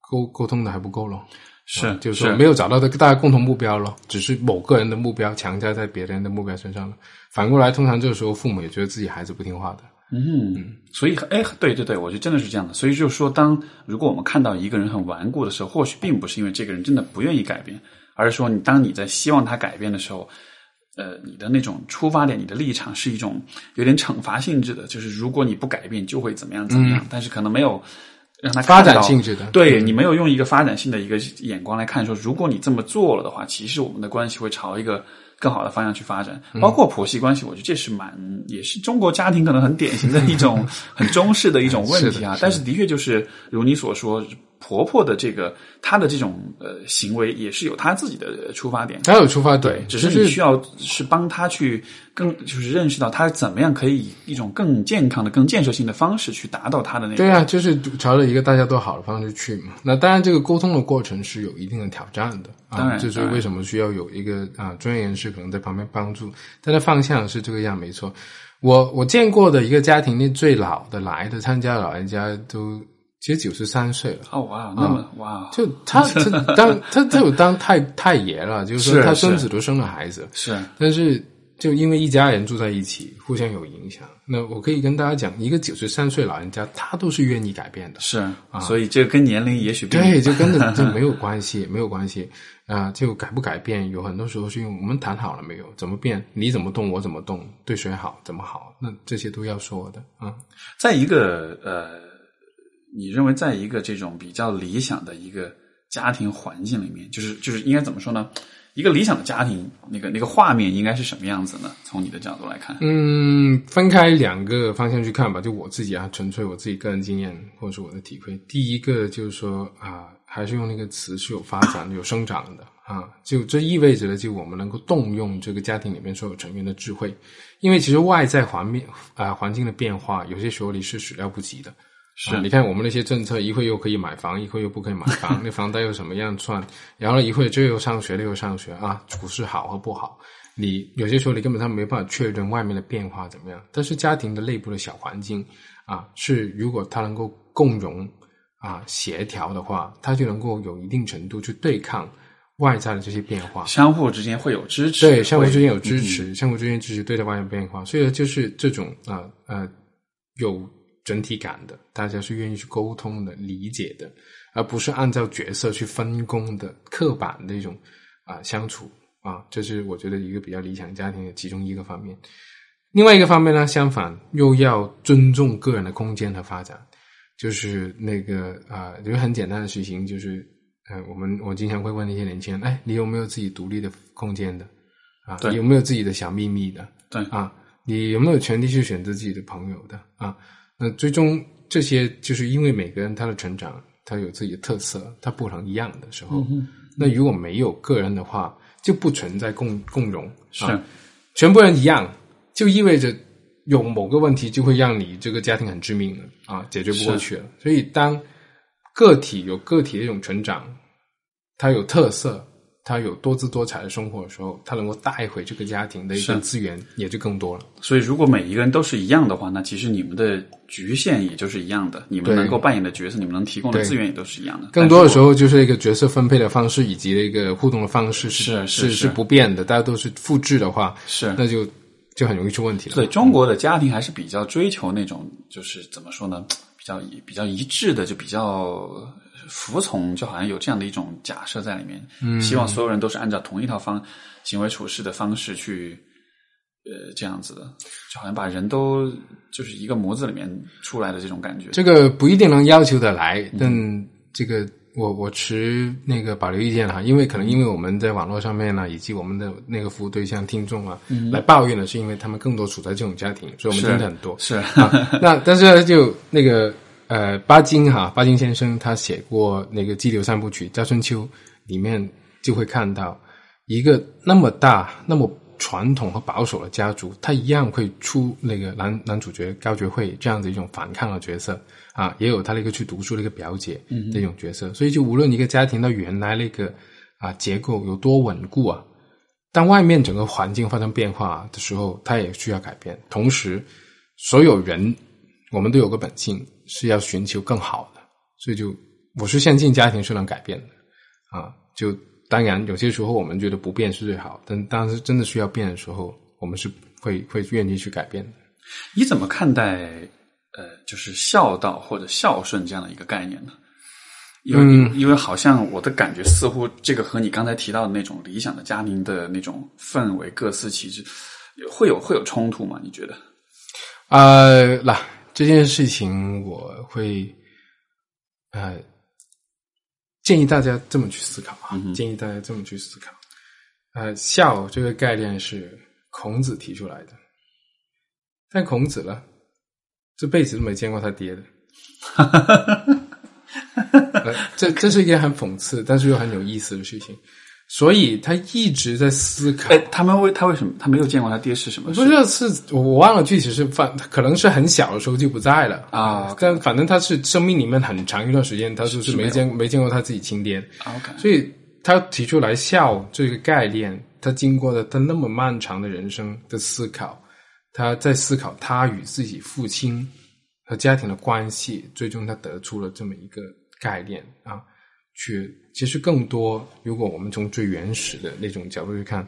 沟沟通的还不够咯。是，就是说没有找到的大家共同目标了，只是某个人的目标强加在别人的目标身上了。反过来，通常这个时候父母也觉得自己孩子不听话的。嗯，所以，哎，对对对，我觉得真的是这样的。所以就是说，当如果我们看到一个人很顽固的时候，或许并不是因为这个人真的不愿意改变，而是说你当你在希望他改变的时候，呃，你的那种出发点、你的立场是一种有点惩罚性质的，就是如果你不改变，就会怎么样怎么样。但是可能没有。让他发展性质的，对你没有用一个发展性的一个眼光来看，说如果你这么做了的话，其实我们的关系会朝一个更好的方向去发展。包括婆媳关系，我觉得这是蛮也是中国家庭可能很典型的一种 很中式的一种问题啊。但是的确就是如你所说。婆婆的这个，她的这种呃行为也是有她自己的出发点，她有出发点，只是你需要是帮她去更就是认识到她怎么样可以以一种更健康的、更建设性的方式去达到她的那个。对啊，就是朝着一个大家都好的方式去嘛。那当然，这个沟通的过程是有一定的挑战的，当然，就是为什么需要有一个啊专业人士可能在旁边帮助。他的方向是这个样，没错。我我见过的一个家庭里最老的来的参加老人家都。其实九十三岁了。哦哇，那么哇，就他他当 他就当太太爷了，就是说他孙子都生了孩子，是，但是就因为一家人住在一起，互相有影响。那我可以跟大家讲，一个九十三岁老人家，他都是愿意改变的，是啊，所以这跟年龄也许对，就跟着 就没有关系，没有关系。啊，就改不改变，有很多时候是用我们谈好了没有，怎么变，你怎么动，我怎么动，对谁好，怎么好，那这些都要说的啊，在一个呃。你认为，在一个这种比较理想的一个家庭环境里面，就是就是应该怎么说呢？一个理想的家庭，那个那个画面应该是什么样子呢？从你的角度来看，嗯，分开两个方向去看吧。就我自己啊，纯粹我自己个人经验或者是我的体会。第一个就是说啊，还是用那个词是有发展、有生长的啊。就这意味着呢，就我们能够动用这个家庭里面所有成员的智慧，因为其实外在环面啊环境的变化，有些时候你是始料不及的。是你看我们那些政策，一会又可以买房，一会又不可以买房，那房贷又什么样算？然后一会这又上学，那又上学啊，股市好和不好，你有些时候你根本上没办法确认外面的变化怎么样。但是家庭的内部的小环境啊，是如果它能够共融啊协调的话，它就能够有一定程度去对抗外在的这些变化。相互之间会有支持，对，相互之间有支持，相互之间支持对待外面变化，所以就是这种啊呃有整体感的，大家是愿意去沟通的、理解的，而不是按照角色去分工的刻板的一种啊相处啊，这是我觉得一个比较理想家庭的其中一个方面。另外一个方面呢，相反又要尊重个人的空间和发展，就是那个啊，有个很简单的事情，就是呃，我们我经常会问那些年轻人，哎，你有没有自己独立的空间的？啊，有没有自己的小秘密的？对啊，你有没有权利去选择自己的朋友的？啊，那最终这些就是因为每个人他的成长，他有自己的特色，他不能一样的时候，那如果没有个人的话，就不存在共共融，是啊全部人一样，就意味着有某个问题就会让你这个家庭很致命了啊，解决不过去了。所以当个体有个体的一种成长，他有特色，他有多姿多彩的生活的时候，他能够带回这个家庭的一是个资源也就更多了。所以，如果每一个人都是一样的话，那其实你们的局限也就是一样的，你们能够扮演的角色，你们能提供的资源也都是一样的。更多的时候，就是一个角色分配的方式以及一个互动的方式是是是是是不变的，大家都是复制的话，是那就就很容易出问题了。对中国的家庭还是比较追求那种，就是怎么说呢，比较比较一致的，就比较服从，就好像有这样的一种假设在里面。嗯，希望所有人都是按照同一套方行为处事的方式去，呃，这样子的，就好像把人都就是一个模子里面出来的这种感觉。这个不一定能要求得来，嗯但这个我我持那个保留意见哈，因为可能因为我们在网络上面呢，以及我们的那个服务对象听众啊，来抱怨的是因为他们更多处在这种家庭，所以我们嗯是听的很多。是，啊，那但是就那个呃，巴金哈，巴金先生他写过那个《激流三部曲》《家春秋》里面就会看到一个那么大、那么传统和保守的家族，他一样会出那个男男主角高觉慧这样的一种反抗的角色啊，也有他那个去读书的一个表姐这种角色，所以就无论一个家庭的原来那个啊结构有多稳固啊，当外面整个环境发生变化的时候，他也需要改变。同时，所有人我们都有个本性是要寻求更好的，所以就我是相信家庭是能改变的啊。就当然有些时候我们觉得不变是最好，但但是真的需要变的时候，我们是会会愿意去改变的。你怎么看待呃，就是孝道或者孝顺这样的一个概念呢？因为、因为好像我的感觉似乎这个和你刚才提到的那种理想的家庭的那种氛围各司其职，会有会有冲突吗？你觉得？呃，那这件事情我会呃建议大家这么去思考啊，建议大家这么去思考。呃，孝这个概念是孔子提出来的，但孔子呢，这辈子都没见过他爹的。呃，这这是一件很讽刺，但是又很有意思的事情，所以他一直在思考。哎，他们为他为什么他没有见过他爹是什么事？不是是我忘了具体是反，可能是很小的时候就不在了啊但反正他是生命里面很长一段时间，他就是没见没见过他自己亲爹，啊，OK，所以他提出来孝这个概念，他经过了他那么漫长的人生的思考，他在思考他与自己父亲和家庭的关系，最终他得出了这么一个概念啊。去其实更多，如果我们从最原始的那种角度去看，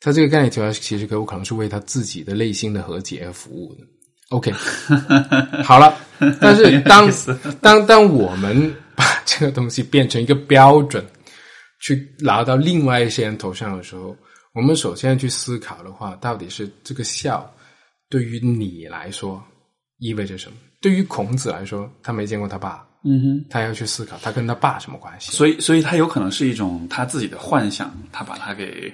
他这个概念其实可有可能是为他自己的内心的和解而服务的。OK，好了，但是当当当我们把这个东西变成一个标准，去拿到另外一些人头上的时候，我们首先要去思考的话，到底是这个孝对于你来说意味着什么？对于孔子来说，他没见过他爸嗯哼，他要去思考他跟他爸什么关系。所以，所以他有可能是一种他自己的幻想，他把它给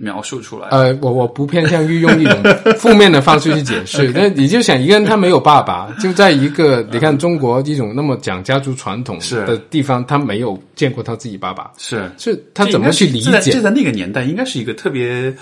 描述出来。呃，我我不偏向于用一种 负面的方式去解释，那你就想一个人他没有爸爸，就在一个你看中国一种那么讲家族传统的地方，他没有见过他自己爸爸，是是他怎么去理解？在那个年代，应该是一个特别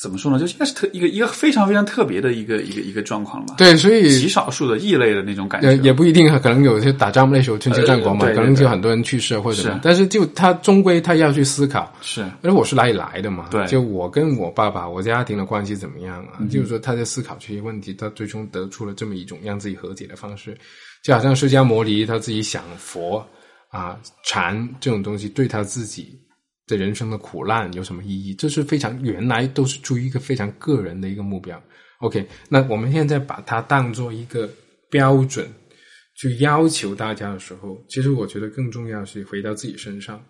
怎么说呢？就应该是特一个一个非常非常特别的一个一个一个状况吧。，对，所以极少数的异类的那种感觉。也，也不一定，可能有些打仗那时候春秋战国嘛，呃对对可能就很多人去世或者什么是，但是就他终归他要去思考，是而我是哪里来的嘛？对就我跟我爸爸，我家庭的关系怎么样啊？就是说他在思考这些问题，他最终得出了这么一种让自己和解的方式，就好像释迦牟尼他自己想佛啊、禅这种东西对他自己的人生的苦难有什么意义？这是非常原来都是出于一个非常个人的一个目标。OK，那我们现在把它当做一个标准去要求大家的时候，其实我觉得更重要是回到自己身上。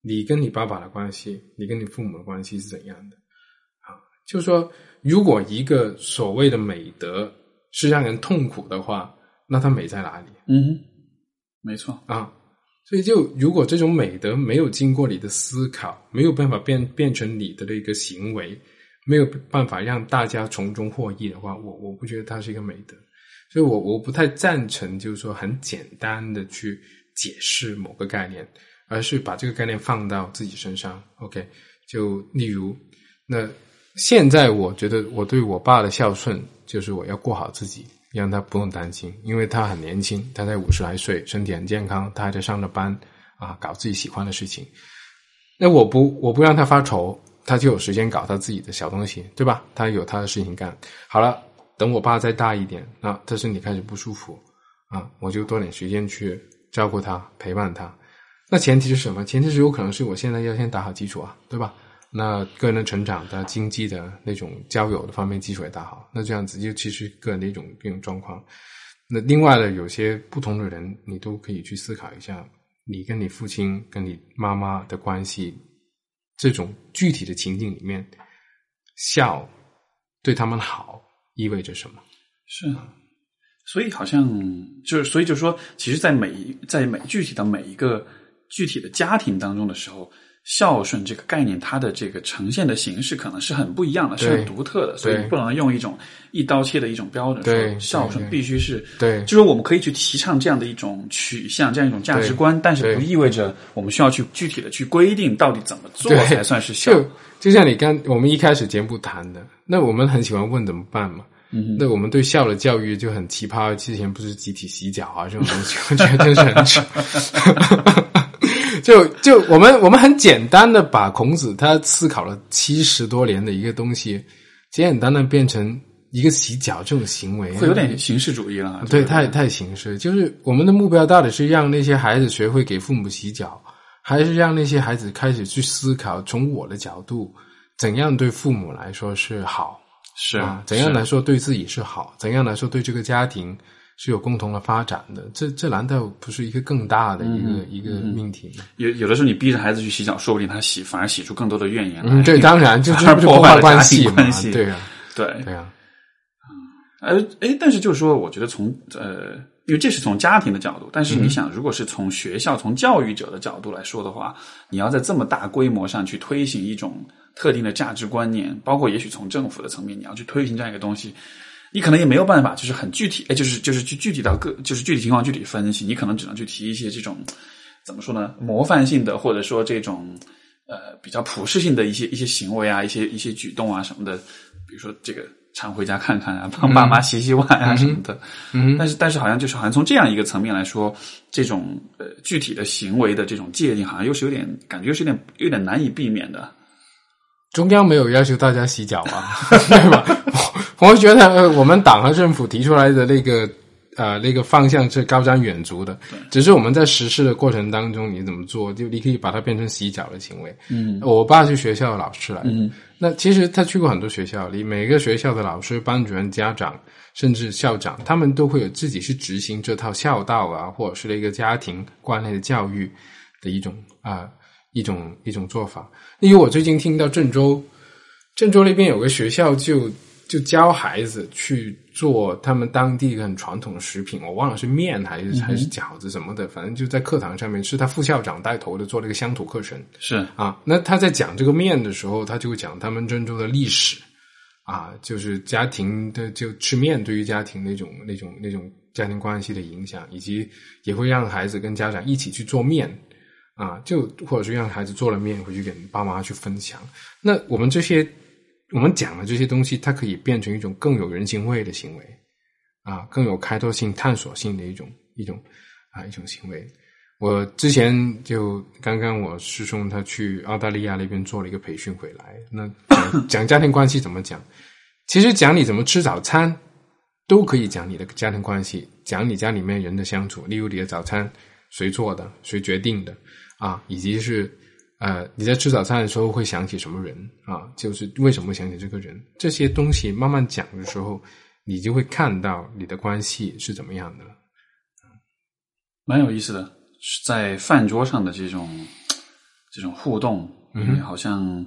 你跟你爸爸的关系，你跟你父母的关系是怎样的？啊，就是说，如果一个所谓的美德是让人痛苦的话，那它美在哪里嗯，没错。啊？所以就，如果这种美德没有经过你的思考，没有办法变变成你的那个行为，没有办法让大家从中获益的话，我我不觉得它是一个美德。所以我我不太赞成，就是说很简单的去解释某个概念，而是把这个概念放到自己身上。OK，就例如，那现在我觉得我对我爸的孝顺，就是我要过好自己，让他不用担心，因为他很年轻，他才五十来岁，身体很健康，他还在上着班啊，搞自己喜欢的事情。那我不我不让他发愁，他就有时间搞他自己的小东西，对吧？他有他的事情干。好了，等我爸再大一点，那他身体开始不舒服啊，我就多点时间去照顾他，陪伴他。那前提是什么？前提是有可能是我现在要先打好基础啊，对吧？那个人的成长的经济的那种交友的方面基础也打好，那这样子就其实个人的一种一种状况。那另外的有些不同的人，你都可以去思考一下，你跟你父亲、跟你妈妈的关系，这种具体的情境里面，孝对他们好意味着什么？是啊，所以好像就是，所以就说，其实，在每一在每具体的每一个具体的家庭当中的时候，孝顺这个概念，它的这个呈现的形式可能是很不一样的，是很独特的，所以不能用一种一刀切的一种标准对说孝顺必须是。对就是我们可以去提倡这样的一种取向，这样一种价值观，但是不意味着我们需要去具体的去规定到底怎么做对才算是孝。就就像你刚我们一开始节目谈的，那我们很喜欢问怎么办嘛？嗯那我们对孝的教育就很奇葩，之前不是集体洗脚啊这种东西，我觉得真是很扯。就就我们我们很简单的把孔子他思考了七十多年的一个东西，简简单单变成一个洗脚这种行为，会有点形式主义了。对，这个太太形式。就是我们的目标到底是让那些孩子学会给父母洗脚，还是让那些孩子开始去思考，从我的角度，怎样对父母来说是好是啊？怎样来说对自己是好？怎样来说对这个家庭是有共同的发展的？这这难道不是一个更大的一个、嗯一个命题吗？有有的时候你逼着孩子去洗脚，说不定他洗反而洗出更多的怨言来。嗯，对，当然 就是破坏关系关？系对啊，对，对啊，呃，哎，但是就是说，我觉得从呃，因为这是从家庭的角度，但是你想，如果是从学校、从教育者的角度来说的话，你要在这么大规模上去推行一种特定的价值观念，包括也许从政府的层面，你要去推行这样一个东西，你可能也没有办法，就是很具体，哎，就是就是去具体到个，就是具体情况具体分析，你可能只能去提一些这种怎么说呢，模范性的，或者说这种呃比较普适性的一些一些行为啊，一些一些举动啊什么的，比如说这个常回家看看啊，帮爸妈洗洗碗啊什么的。嗯但是但是好像就是好像从这样一个层面来说，这种呃具体的行为的这种界定，好像又是有点感觉是有点有点难以避免的。中央没有要求大家洗脚吗，对吧？我我觉得呃我们党和政府提出来的那个呃那个方向是高瞻远瞩的，只是我们在实施的过程当中你怎么做，就你可以把它变成洗脚的行为。嗯我爸是学校的老师来的，嗯那其实他去过很多学校里，每个学校的老师、班主任、家长，甚至校长，他们都会有自己去执行这套孝道啊，或者是那个家庭观念的教育的一种啊、一种一种做法。因为我最近听到郑州，郑州那边有个学校就就教孩子去做他们当地很传统的食品，我忘了是面还是还是饺子什么的，反正就在课堂上面是他副校长带头的做了一个乡土课程是啊。那他在讲这个面的时候，他就会讲他们郑州的历史啊，就是家庭的就吃面对于家庭那种那种那种家庭关系的影响，以及也会让孩子跟家长一起去做面。啊，就或者是让孩子做了面回去给爸妈去分享。那我们这些我们讲的这些东西，它可以变成一种更有人情味的行为啊，更有开拓性、探索性的一种一种啊一种行为。我之前就刚刚我师兄他去澳大利亚那边做了一个培训回来，那讲家庭关系怎么讲？其实讲你怎么吃早餐，都可以讲你的家庭关系，讲你家里面人的相处。例如你的早餐谁做的，谁决定的。啊，以及是，呃，你在吃早餐的时候会想起什么人啊？就是为什么想起这个人？这些东西慢慢讲的时候，你就会看到你的关系是怎么样的。蛮有意思的，在饭桌上的这种这种互动，嗯，好像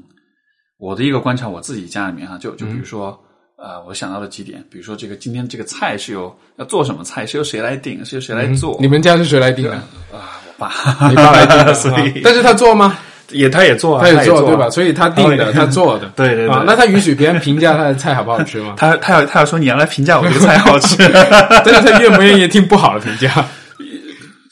我的一个观察，我自己家里面哈，就就比如说，呃，我想到了几点，比如说这个今天这个菜是由要做什么菜，是由谁来定，是由谁来做？你们家是谁来定的？啊。我爸，你爸来定的，所以，但是他做吗？也，他也做，他也做，对吧？所以他定的，他做的，对对对。那他允许别人评价他的菜好不好吃吗？他他要他要说你要来评价我这个菜好吃，但是他愿不愿意听不好的评价？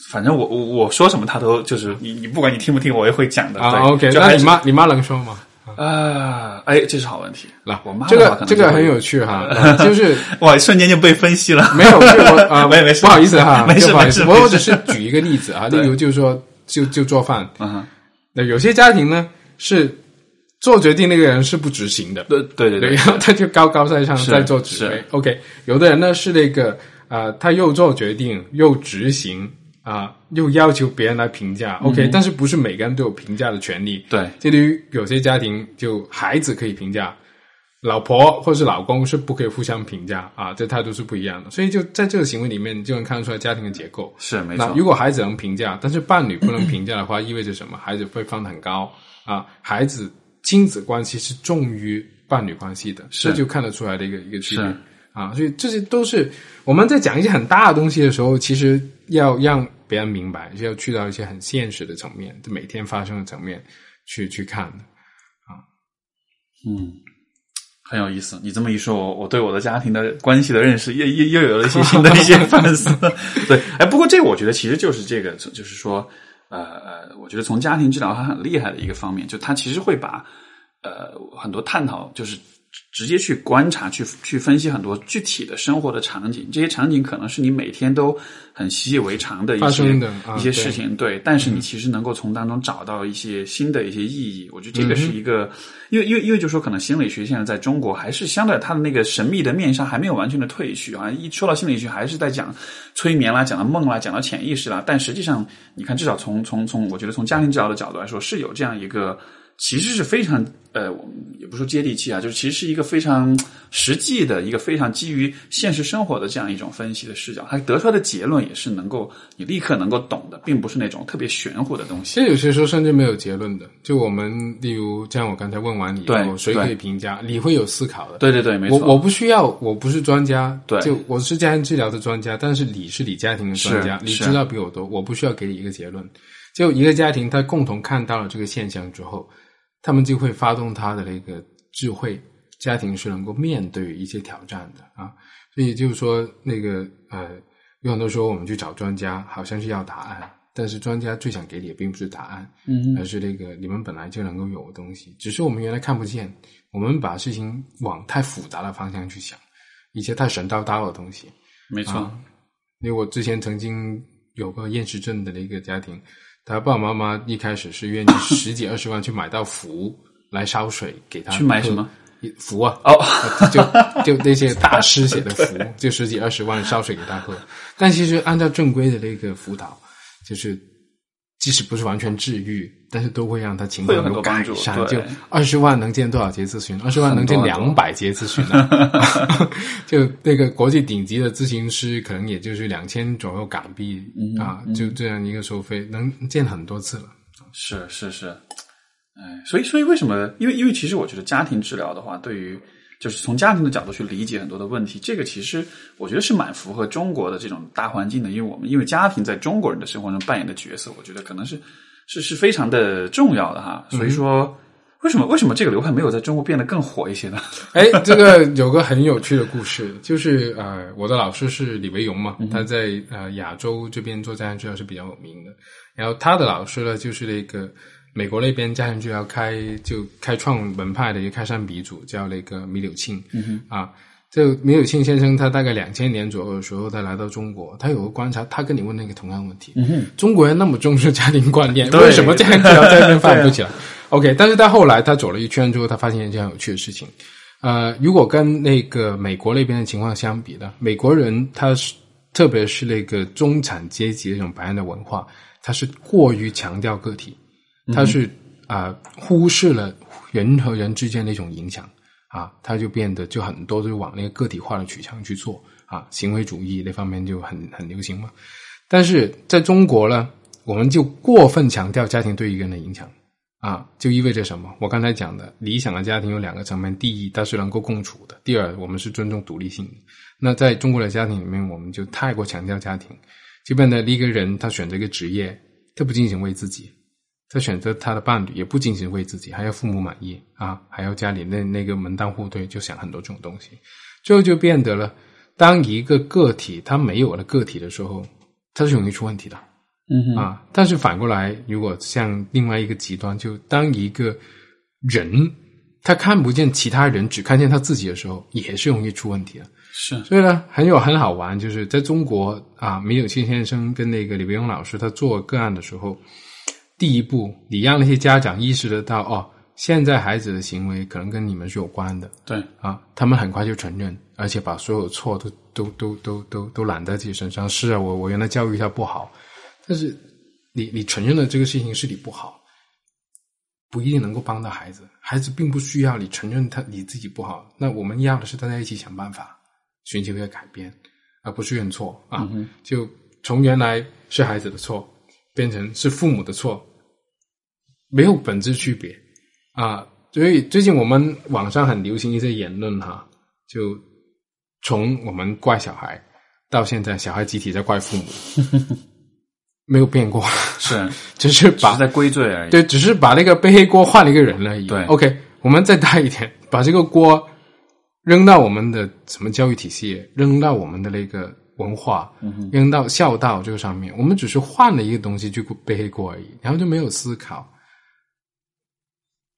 反正我我我说什么他都就是你你不管你听不听我也会讲的。啊，OK，那你妈你妈能说吗？啊，哎，这是好问题。那我妈这个这个很有趣哈，就是哇，瞬间就被分析了。没有，我啊，没没事，不好意思哈，没事没事。我我只是举一个例子啊，例如就是说，就就做饭啊。那有些家庭呢是做决定那个人是不执行的，对对对对，然后 他就高高在上在做指挥。OK，有的人呢是那个啊，他又做决定又执行。啊，又要求别人来评价，OK，但是不是每个人都有评价的权利？对，这对于有些家庭，就孩子可以评价，老婆或者是老公是不可以互相评价啊，这态度是不一样的。所以就在这个行为里面，就能看得出来家庭的结构是没错。那如果孩子能评价，但是伴侣不能评价的话，意味着什么？孩子会放得很高啊，孩子亲子关系是重于伴侣关系的，这就看得出来的一个一个区别啊。所以这些都是我们在讲一些很大的东西的时候，其实。要让别人明白，就要去到一些很现实的层面，就每天发生的层面去去看的啊，嗯，很有意思。你这么一说，我我对我的家庭的关系的认识又又又有了一些新的一些 反思。对，哎，不过这我觉得其实就是这个，就是说，呃呃，我觉得从家庭治疗它很厉害的一个方面，就它其实会把呃很多探讨就是。直接去观察、去去分析很多具体的生活的场景，这些场景可能是你每天都很习以为常的一些一些事情，对。但是你其实能够从当中找到一些新的一些意义，我觉得这个是一个，因为因为因为就说可能心理学现在在中国还是相对它的那个神秘的面纱还没有完全的褪去啊。一说到心理学，还是在讲催眠啦，讲到梦啦，讲到潜意识啦。但实际上，你看，至少从从从，我觉得从家庭治疗的角度来说，是有这样一个。其实是非常呃，也不说接地气啊，就是其实是一个非常实际的一个非常基于现实生活的这样一种分析的视角，它得出来的结论也是能够你立刻能够懂的，并不是那种特别玄乎的东西。其实有些时候甚至没有结论的，就我们例如像我刚才问完你，对，谁可以评价？你会有思考的。对对对，没错。我我不需要，我不是专家，对，就我是家庭治疗的专家，但是你是你家庭的专家，你知道比我多，我不需要给你一个结论。就一个家庭，他共同看到了这个现象之后。他们就会发动他的那个智慧，家庭是能够面对一些挑战的啊，所以就是说，那个呃，有很多时候我们去找专家，好像是要答案，但是专家最想给你的并不是答案，嗯，而是那个你们本来就能够有的东西，只是我们原来看不见，我们把事情往太复杂的方向去想，一些太神叨叨的东西，没错，因为我之前曾经有个厌食症的那个家庭。他爸爸妈妈一开始是愿意十几二十万去买到符来烧水给他去买什么符啊？哦，就就那些大师写的符，就十几二十万烧水给他喝。但其实按照正规的那个辅导，就是即使不是完全治愈，但是都会让他情况有改善。就二十万能见多少节咨询？二十万能见两百节咨询啊！就那个国际顶级的咨询师，可能也就是两千左右港币啊，就这样一个收费，能见很多次了。是是是。哎，所以所以为什么？因为因为其实我觉得家庭治疗的话，对于就是从家庭的角度去理解很多的问题。这个其实我觉得是蛮符合中国的这种大环境的，因为我们因为家庭在中国人的生活中扮演的角色，我觉得可能是是是非常的重要的哈。所以说，为什么为什么这个流派没有在中国变得更火一些呢？哎，这个有个很有趣的故事，就是呃，我的老师是李维荣嘛，他在呃亚洲这边做家庭治疗是比较有名的。然后他的老师呢，就是那个美国那边家庭治疗开就开创门派的一个开山鼻祖，叫那个米柳庆。嗯，啊，这米柳庆先生他大概两千年左右的时候，他来到中国，他有个观察，他跟你问那个同样问题：嗯，中国人那么重视家庭观念，为什么家庭治疗在这边发展不起来？OK，但是他后来他走了一圈之后，他发现一件有趣的事情。呃，如果跟那个美国那边的情况相比呢，美国人他是特别是那个中产阶级的这种白人的文化，他是过于强调个体，他是啊、呃忽视了人和人之间的一种影响啊，他就变得就很多就往那个个体化的取向去做啊，行为主义那方面就很很流行嘛。但是在中国呢，我们就过分强调家庭对一个人的影响啊，就意味着什么？我刚才讲的理想的家庭有两个层面：第一，它是能够共处的；第二，我们是尊重独立性的。那在中国的家庭里面，我们就太过强调家庭，就变得一个人他选择一个职业，他不仅仅为自己，他选择他的伴侣也不仅仅为自己，还要父母满意啊，还要家里那那个门当户对，就想很多这种东西，最后就变得了，当一个个体他没有了个体的时候，他是容易出问题的。嗯哼，啊，但是反过来，如果像另外一个极端，就当一个人他看不见其他人，只看见他自己的时候，也是容易出问题的。是，所以呢，很有很好玩，就是在中国啊，米柳庆先生跟那个李维勇老师他做个案的时候，第一步，你让那些家长意识得到，哦，现在孩子的行为可能跟你们是有关的对，啊，他们很快就承认，而且把所有错都都都都都都揽在自己身上。是啊，我我原来教育他不好，但是你你承认了这个事情是你不好，不一定能够帮到孩子。孩子并不需要你承认他你自己不好，那我们要的是大家一起想办法，寻求一个改变，而不是认错啊。就从原来是孩子的错，变成是父母的错，没有本质区别啊。所以最近我们网上很流行一些言论哈，就从我们怪小孩到现在小孩集体在怪父母，没有变过，是，只是把只是在归罪而已。对，只是把那个背黑锅换了一个人而已。对，OK，我们再大一点，把这个锅扔到我们的什么教育体系，扔到我们的那个文化，扔到孝道这个上面，我们只是换了一个东西去背黑锅而已，然后就没有思考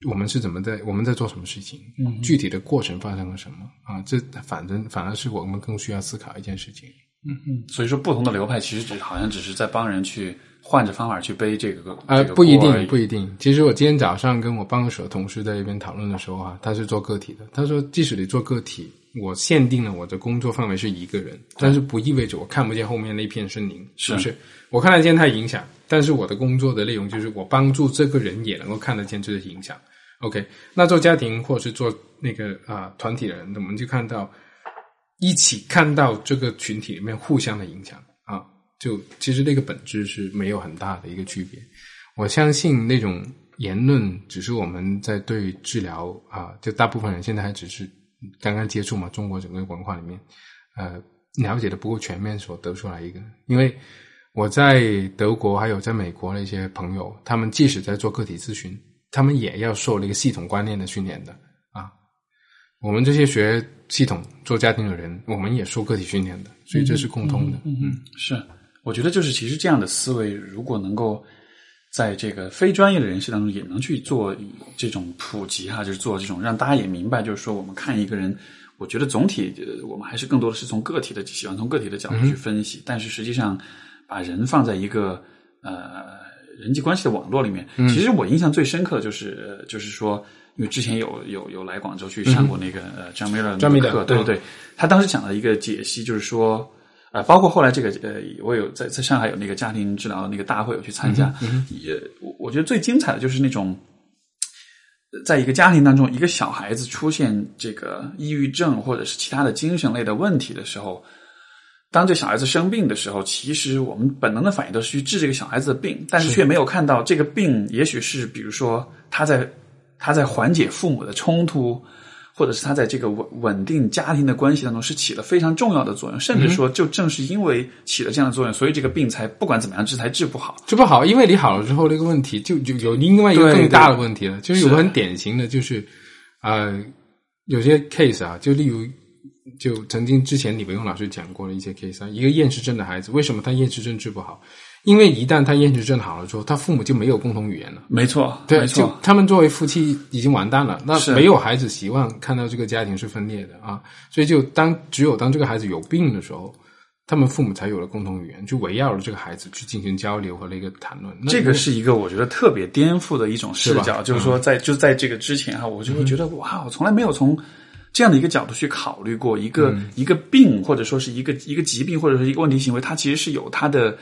我们是怎么在我们在做什么事情，嗯具体的过程发生了什么啊？这反正反而是我们更需要思考一件事情。嗯嗯所以说，不同的流派其实只好像只是在帮人去换着方法去背这个呃，这个不一定，不一定。其实我今天早上跟我办公室的同事在一边讨论的时候啊，他是做个体的。他说，即使你做个体，我限定了我的工作范围是一个人，但是不意味着我看不见后面那片森林，是不是？我看得见它影响，但是我的工作的内容就是我帮助这个人也能够看得见这个影响。OK，那做家庭或者是做那个啊、团体的人，我们就看到一起看到这个群体里面互相的影响啊，就其实那个本质是没有很大的一个区别。我相信那种言论只是我们在对治疗啊，就大部分人现在还只是刚刚接触嘛，中国整个文化里面，呃，了解的不够全面所得出来一个。因为我在德国还有在美国的一些朋友，他们即使在做个体咨询，他们也要受那个系统观念的训练的啊。我们这些学系统做家庭的人，我们也受个体训练的，所以这是共通的。嗯嗯是，我觉得就是其实这样的思维，如果能够在这个非专业的人士当中也能去做这种普及哈，就是做这种让大家也明白，就是说我们看一个人，我觉得总体呃我们还是更多的是从个体的喜欢从个体的角度去分析，但是实际上把人放在一个呃人际关系的网络里面，其实我印象最深刻的就是呃就是说。因为之前有有有来广州去上过那个、呃张梅尔张梅尔的课，对对对，他当时讲了一个解析，就是说，呃，包括后来这个呃，我有在在上海有那个家庭治疗的那个大会我去参加，也我我觉得最精彩的就是那种，呃在一个家庭当中，一个小孩子出现这个抑郁症或者是其他的精神类的问题的时候，当这小孩子生病的时候，其实我们本能的反应都是去治这个小孩子的病，但是却没有看到这个病，也许是比如说他在他在缓解父母的冲突，或者是他在这个稳稳定家庭的关系当中是起了非常重要的作用，甚至说就正是因为起了这样的作用，所以这个病才不管怎么样治才治不好。治不好，因为你好了之后，这个问题就就有另外一个更大的问题了，就是有个很典型的，就是呃，有些 case 啊，就例如就曾经之前李文勇老师讲过的一些 case 啊，一个厌食症的孩子，为什么他厌食症治不好？因为一旦他厌食症好了之后，他父母就没有共同语言了。没错，对，没错，他们作为夫妻已经完蛋了。那没有孩子希望看到这个家庭是分裂的啊，所以就当只有当这个孩子有病的时候，他们父母才有了共同语言，就围绕着这个孩子去进行交流和那个谈论。这个是一个我觉得特别颠覆的一种视角，就是说在就在这个之前哈，我就会觉得哇，我从来没有从这样的一个角度去考虑过一个一个病或者说是一个一个疾病或者是一个问题行为，它其实是有它的。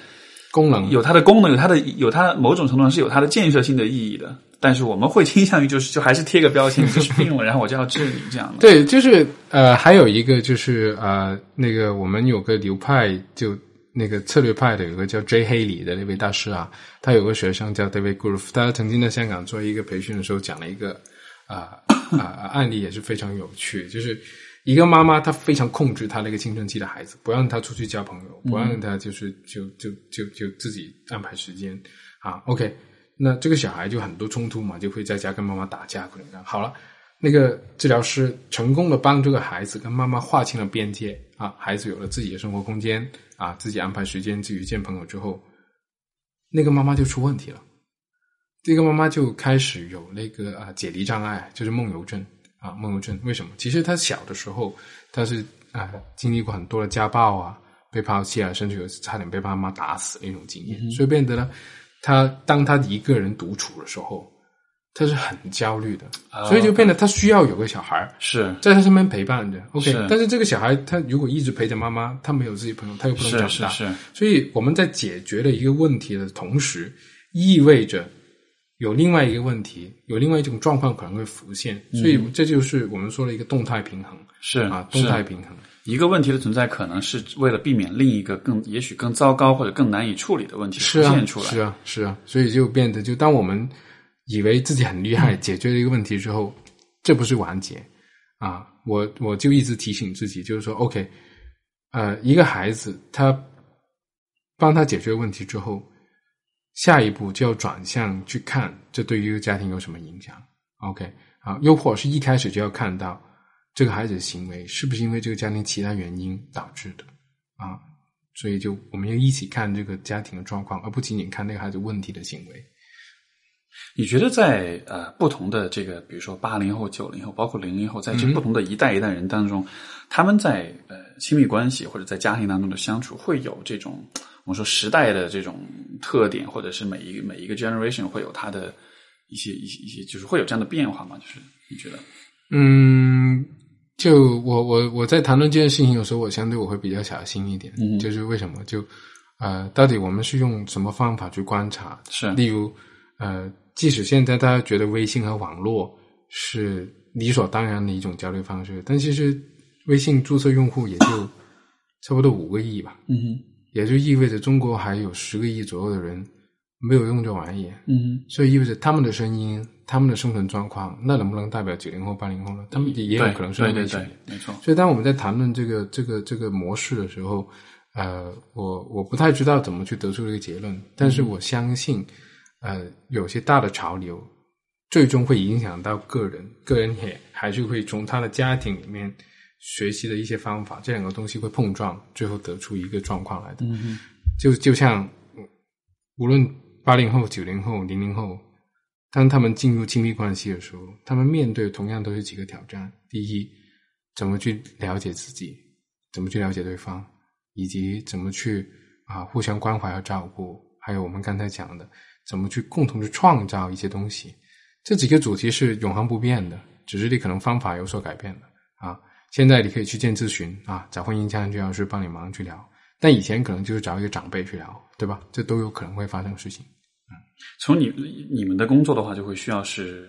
功能有它的功能，有它的有它某种程度上是有它的建设性的意义的，但是我们会倾向于就是就还是贴个标签，就是病了，然后我就要治你这样的。对，就是呃，还有一个就是呃，那个我们有个流派，就那个策略派的有个叫 J 黑里的那位大师啊，他有个学生叫 David Groove，他曾经在香港做一个培训的时候讲了一个啊啊案例，也是非常有趣，就是。一个妈妈，她非常控制她那个青春期的孩子，不让他出去交朋友，不让他就是就就就就自己安排时间啊。OK，那这个小孩就很多冲突嘛，就会在家跟妈妈打架，可能好了。那个治疗师成功的帮这个孩子跟妈妈划清了边界啊，孩子有了自己的生活空间啊，自己安排时间，自己见朋友之后，那个妈妈就出问题了。这个妈妈就开始有那个啊解离障碍，就是梦游症。啊，梦游症为什么？其实他小的时候，他是啊，经历过很多的家暴啊，被抛弃啊，甚至有差点被爸妈打死那种经验，所以变得呢，他当他一个人独处的时候，他是很焦虑的，所以就变得他需要有个小孩是在他身边陪伴着。OK，但是这个小孩他如果一直陪着妈妈，他没有自己朋友，他又不能长大，是是。所以我们在解决了一个问题的同时，意味着。有另外一个问题，有另外一种状况可能会浮现，所以这就是我们说的一个动态平衡，是啊，动态平衡。一个问题的存在，可能是为了避免另一个更也许更糟糕或者更难以处理的问题出现出来。是啊，是啊，所以就变得，就当我们以为自己很厉害，解决了一个问题之后，这不是完结啊！我我就一直提醒自己，就是说，OK，呃，一个孩子他帮他解决问题之后。下一步就要转向去看，这对于一个家庭有什么影响？OK，啊，又或者是一开始就要看到这个孩子的行为是不是因为这个家庭其他原因导致的啊？所以就我们要一起看这个家庭的状况，而不仅仅看那个孩子问题的行为。你觉得在呃不同的这个，比如说八零后、九零后，包括零零后，在这不同的一代一代人当中，他们在呃亲密关系或者在家庭当中的相处，会有这种？我们说时代的这种特点，或者是每一每一个 generation 会有它的一些一些一些，就是会有这样的变化吗？就是你觉得？嗯，就我我我在谈论这件事情，有时候我相对我会比较小心一点。嗯，就是为什么？就呃，到底我们是用什么方法去观察？是，例如呃，即使现在大家觉得微信和网络是理所当然的一种交流方式，但其实微信注册用户也就差不多五个亿吧。嗯哼。也就意味着中国还有十个亿左右的人没有用这玩意，嗯，所以意味着他们的声音、他们的生存状况，那能不能代表九零后、八零后呢？他们也有可能是对对，没错。所以当我们在谈论这个、这个、这个模式的时候，呃，我我不太知道怎么去得出这个结论，但是我相信，呃，有些大的潮流最终会影响到个人，个人也还是会从他的家庭里面。学习的一些方法，这两个东西会碰撞，最后得出一个状况来的。就就像无论八零后、九零后、零零后，当他们进入亲密关系的时候，他们面对同样都是几个挑战：第一，怎么去了解自己，怎么去了解对方，以及怎么去啊互相关怀和照顾；还有我们刚才讲的，怎么去共同去创造一些东西。这几个主题是永恒不变的，只是你可能方法有所改变了啊。现在你可以去见咨询啊，找婚姻家庭治疗师帮你忙去聊。但以前可能就是找一个长辈去聊，对吧？这都有可能会发生事情。嗯，从你你们的工作的话，就会需要是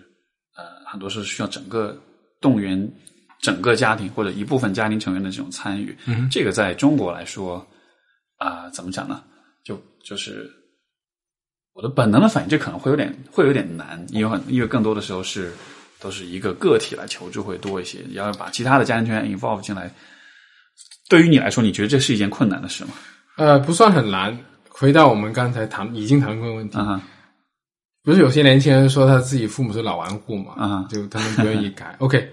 呃，很多是需要整个动员整个家庭或者一部分家庭成员的这种参与。嗯，这个在中国来说啊，怎么讲呢？就就是我的本能的反应，这可能会有点会有点难，因为很因为更多的时候是。都是一个个体来求助会多一些，你要把其他的家庭成员 involve 进来。对于你来说，你觉得这是一件困难的事吗？呃，不算很难。回到我们刚才谈已经谈过的问题，不是有些年轻人说他自己父母是老顽固嘛，啊就他们不愿意改。OK，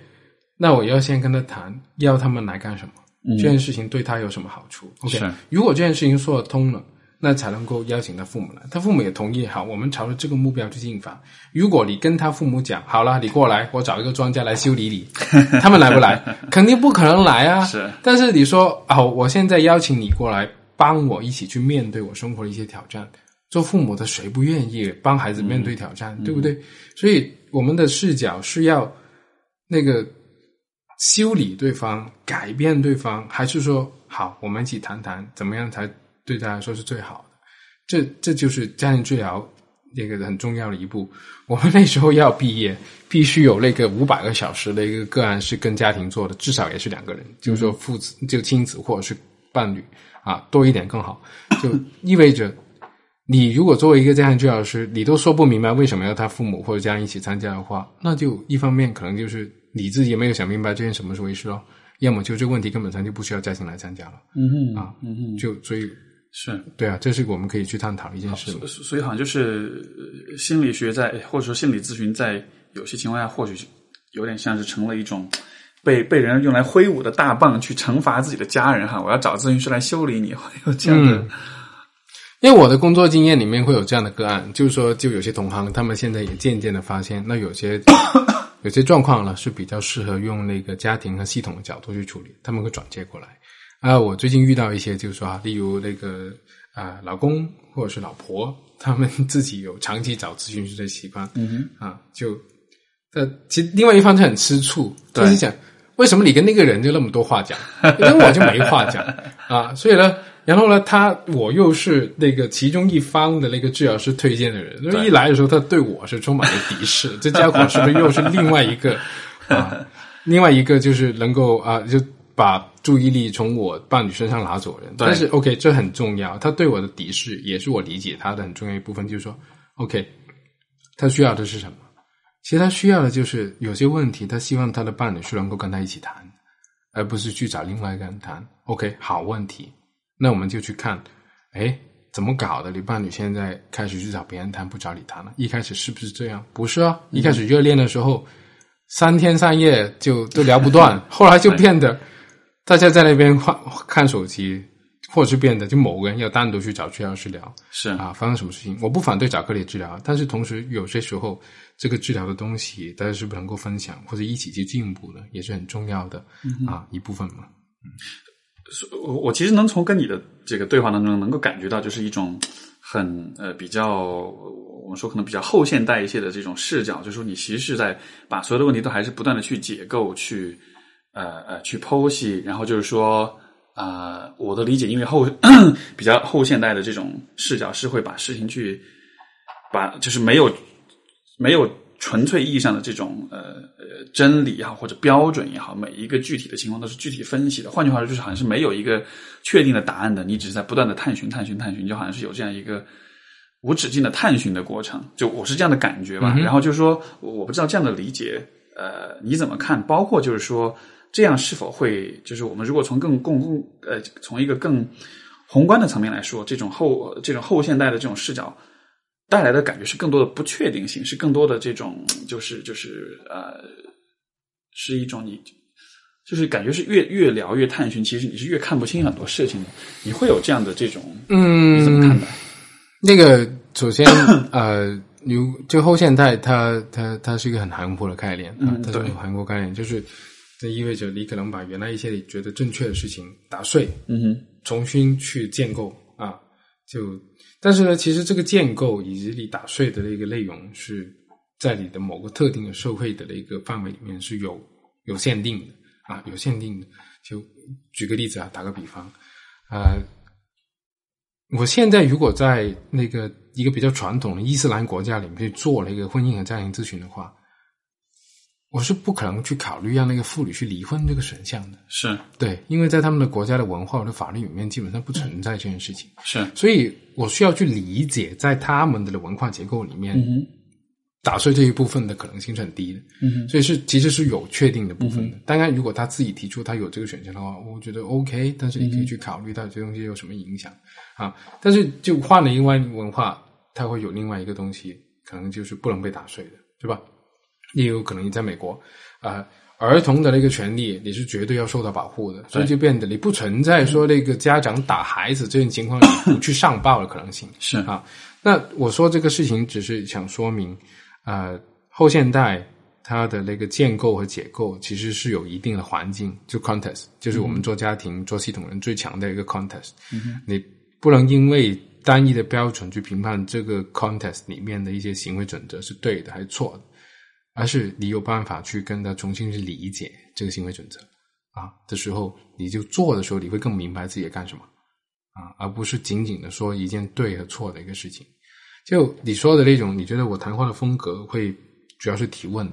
那我要先跟他谈，要他们来干什么？这件事情对他有什么好处？OK，如果这件事情说得通了，那才能够邀请他父母来。他父母也同意，好，我们朝着这个目标去进发。如果你跟他父母讲，好了，你过来，我找一个专家来修理你，他们来不来？肯定不可能来啊。是但是你说，好，我现在邀请你过来，帮我一起去面对我生活的一些挑战。做父母的谁不愿意帮孩子面对挑战，对不对？所以我们的视角是要那个修理对方、改变对方，还是说好，我们一起谈谈怎么样才对他来说是最好的？这这就是家庭治疗那个很重要的一步。我们那时候要毕业，必须有那个五百个小时的一个个案是跟家庭做的，至少也是两个人，就是说父子就亲子或者是伴侣啊，多一点更好。就意味着你如果作为一个家庭治疗师，你都说不明白为什么要他父母或者家人一起参加的话，那就一方面可能就是你自己也没有想明白这件什么是回事咯，要么就这个问题根本上就不需要家庭来参加了嗯哼啊，嗯哼，就所以是。对啊，这是我们可以去探讨的一件事。所所以好像就是呃心理学在或者说心理咨询在有些情况下或许有点像是成了一种被被人用来挥舞的大棒去惩罚自己的家人哈，我要找咨询师来修理你，会有这样的、嗯因为我的工作经验里面会有这样的个案，就是说，就有些同行他们现在也渐渐的发现，那有些有些状况呢是比较适合用那个家庭和系统的角度去处理，他们会转接过来。啊，我最近遇到一些，就是说啊，例如那个啊、老公或者是老婆，他们自己有长期找咨询师的习惯，嗯啊，就呃，其实另外一方他很吃醋，对就是讲为什么你跟那个人就那么多话讲，跟我就没话讲 啊？所以呢，然后呢，他我又是那个其中一方的那个治疗师推荐的人，所以一来的时候，他对我是充满了敌视，这家伙是不是又是另外一个 啊？另外一个就是能够啊，就把注意力从我伴侣身上拿走的人。但是 OK，这很重要，他对我的敌视也是我理解他的很重要一部分，就是说 OK，他需要的是什么？其实他需要的就是有些问题，他希望他的伴侣是能够跟他一起谈，而不是去找另外一个人谈。OK，好问题，那我们就去看，哎，怎么搞的？你伴侣现在开始去找别人谈，不找你谈了？一开始是不是这样？不是啊，一开始热恋的时候，三天三夜就都聊不断，后来就变得大家在那边看看手机，或者是变得就某个人要单独去找治疗师聊。是啊，发生什么事情？我不反对找个体治疗，但是同时有些时候，这个治疗的东西大家是不是能够分享或者一起去进步的，也是很重要的、啊一部分嘛。我我其实能从跟你的这个对话当中能够感觉到，就是一种很呃比较我们说可能比较后现代一些的这种视角，就是说你其实是在把所有的问题都还是不断的去解构、去呃呃去剖析，然后就是说啊、呃我的理解，因为后 比较后现代的这种视角是会把事情去把就是没有没有纯粹意义上的这种呃呃真理也好或者标准也好，每一个具体的情况都是具体分析的。换句话说，就是好像是没有一个确定的答案的，你只是在不断的探寻、探寻、探寻，就好像是有这样一个无止境的探寻的过程。就我是这样的感觉吧。然后就是说，我我不知道这样的理解，呃，你怎么看？包括就是说，这样是否会，就是我们如果从更共共呃，从一个更宏观的层面来说，这种后这种后现代的这种视角。带来的感觉是更多的不确定性，是更多的这种，就是就是呃，是一种你就是感觉是越越聊越探寻，其实你是越看不清很多事情的。你会有这样的这种，嗯，你怎么看待？那个首先 呃，如就后现代它，它它是一个很含糊的概念啊，嗯对它是很含糊概念，就是这意味着你可能把原来一些你觉得正确的事情打碎，嗯哼，重新去建构啊，就但是呢，其实这个建构以及你打碎的那个内容是在你的某个特定的社会的那个范围里面是有有限定的啊，有限定的。就举个例子啊，打个比方，呃，我现在如果在那个一个比较传统的伊斯兰国家里面去做那个婚姻和家庭咨询的话，我是不可能去考虑让那个妇女去离婚这个选项的。是对，因为在他们的国家的文化或者法律里面，基本上不存在这件事情，是，所以我需要去理解，在他们的文化结构里面，嗯，打碎这一部分的可能性是很低的，嗯所以是其实是有确定的部分的。当然，如果他自己提出他有这个选项的话，我觉得 OK，但是你可以去考虑到这东西有什么影响啊。但是就换了另外文化，它会有另外一个东西，可能就是不能被打碎的，对吧？也有可能你在美国啊。儿童的那个权利，你是绝对要受到保护的，所以就变得你不存在说那个家长打孩子这种情况不去上报的可能性。是啊，那我说这个事情只是想说明，呃，后现代它的那个建构和解构其实是有一定的环境，就 context，就是我们做家庭、做系统人最强的一个 context。你不能因为单一的标准去评判这个 context 里面的一些行为准则是对的还是错的。而是你有办法去跟他重新去理解这个行为准则啊的时候，你就做的时候，你会更明白自己在干什么啊，而不是仅仅的说一件对和错的一个事情。就你说的那种，你觉得我谈话的风格会主要是提问，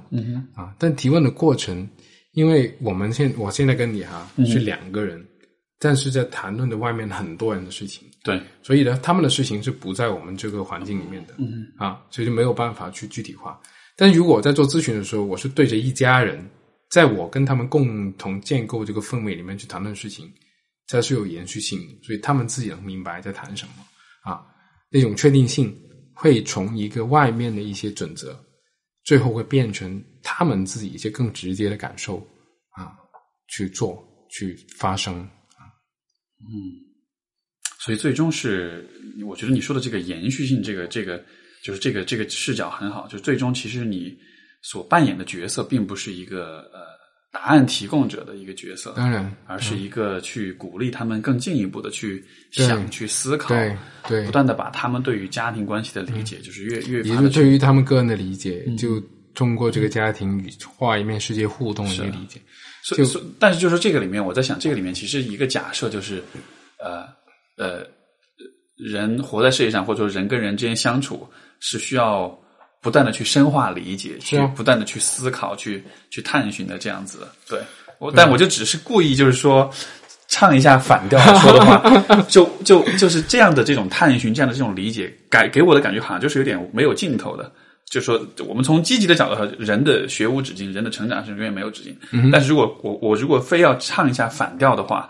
啊，但提问的过程，因为我们现我现在跟你哈、是两个人，但是在谈论的外面很多人的事情，对，所以呢，他们的事情是不在我们这个环境里面的，嗯啊，所以就没有办法去具体化。但如果在做咨询的时候，我是对着一家人，在我跟他们共同建构这个氛围里面去谈论事情，才是有延续性，所以他们自己能明白在谈什么啊，那种确定性会从一个外面的一些准则，最后会变成他们自己一些更直接的感受啊，去做去发生啊，嗯。所以最终是，我觉得你说的这个延续性，这个这个就是这个这个视角很好。就最终其实你所扮演的角色，并不是一个呃答案提供者的一个角色，当然，而是一个去鼓励他们更进一步的去想、去思考，对对不，断的把他们对于家庭关系的理解，就是越越也是对于他们个人的理解，就通过这个家庭与画一面世界互动的一个理解。所以，所以但是就是这个里面，我在想，这个里面其实一个假设就是，呃呃，人活在世界上，或者说人跟人之间相处，是需要不断的去深化理解，去啊不断的去思考，去去探寻的这样子。对，我但我就只是故意就是说。唱一下反调说的话，就就就是这样的这种探寻，这样的这种理解，给给我的感觉好像就是有点没有尽头的。就说我们从积极的角度上，人的学无止境，人的成长是永远没有止境。但是如果我我如果非要唱一下反调的话，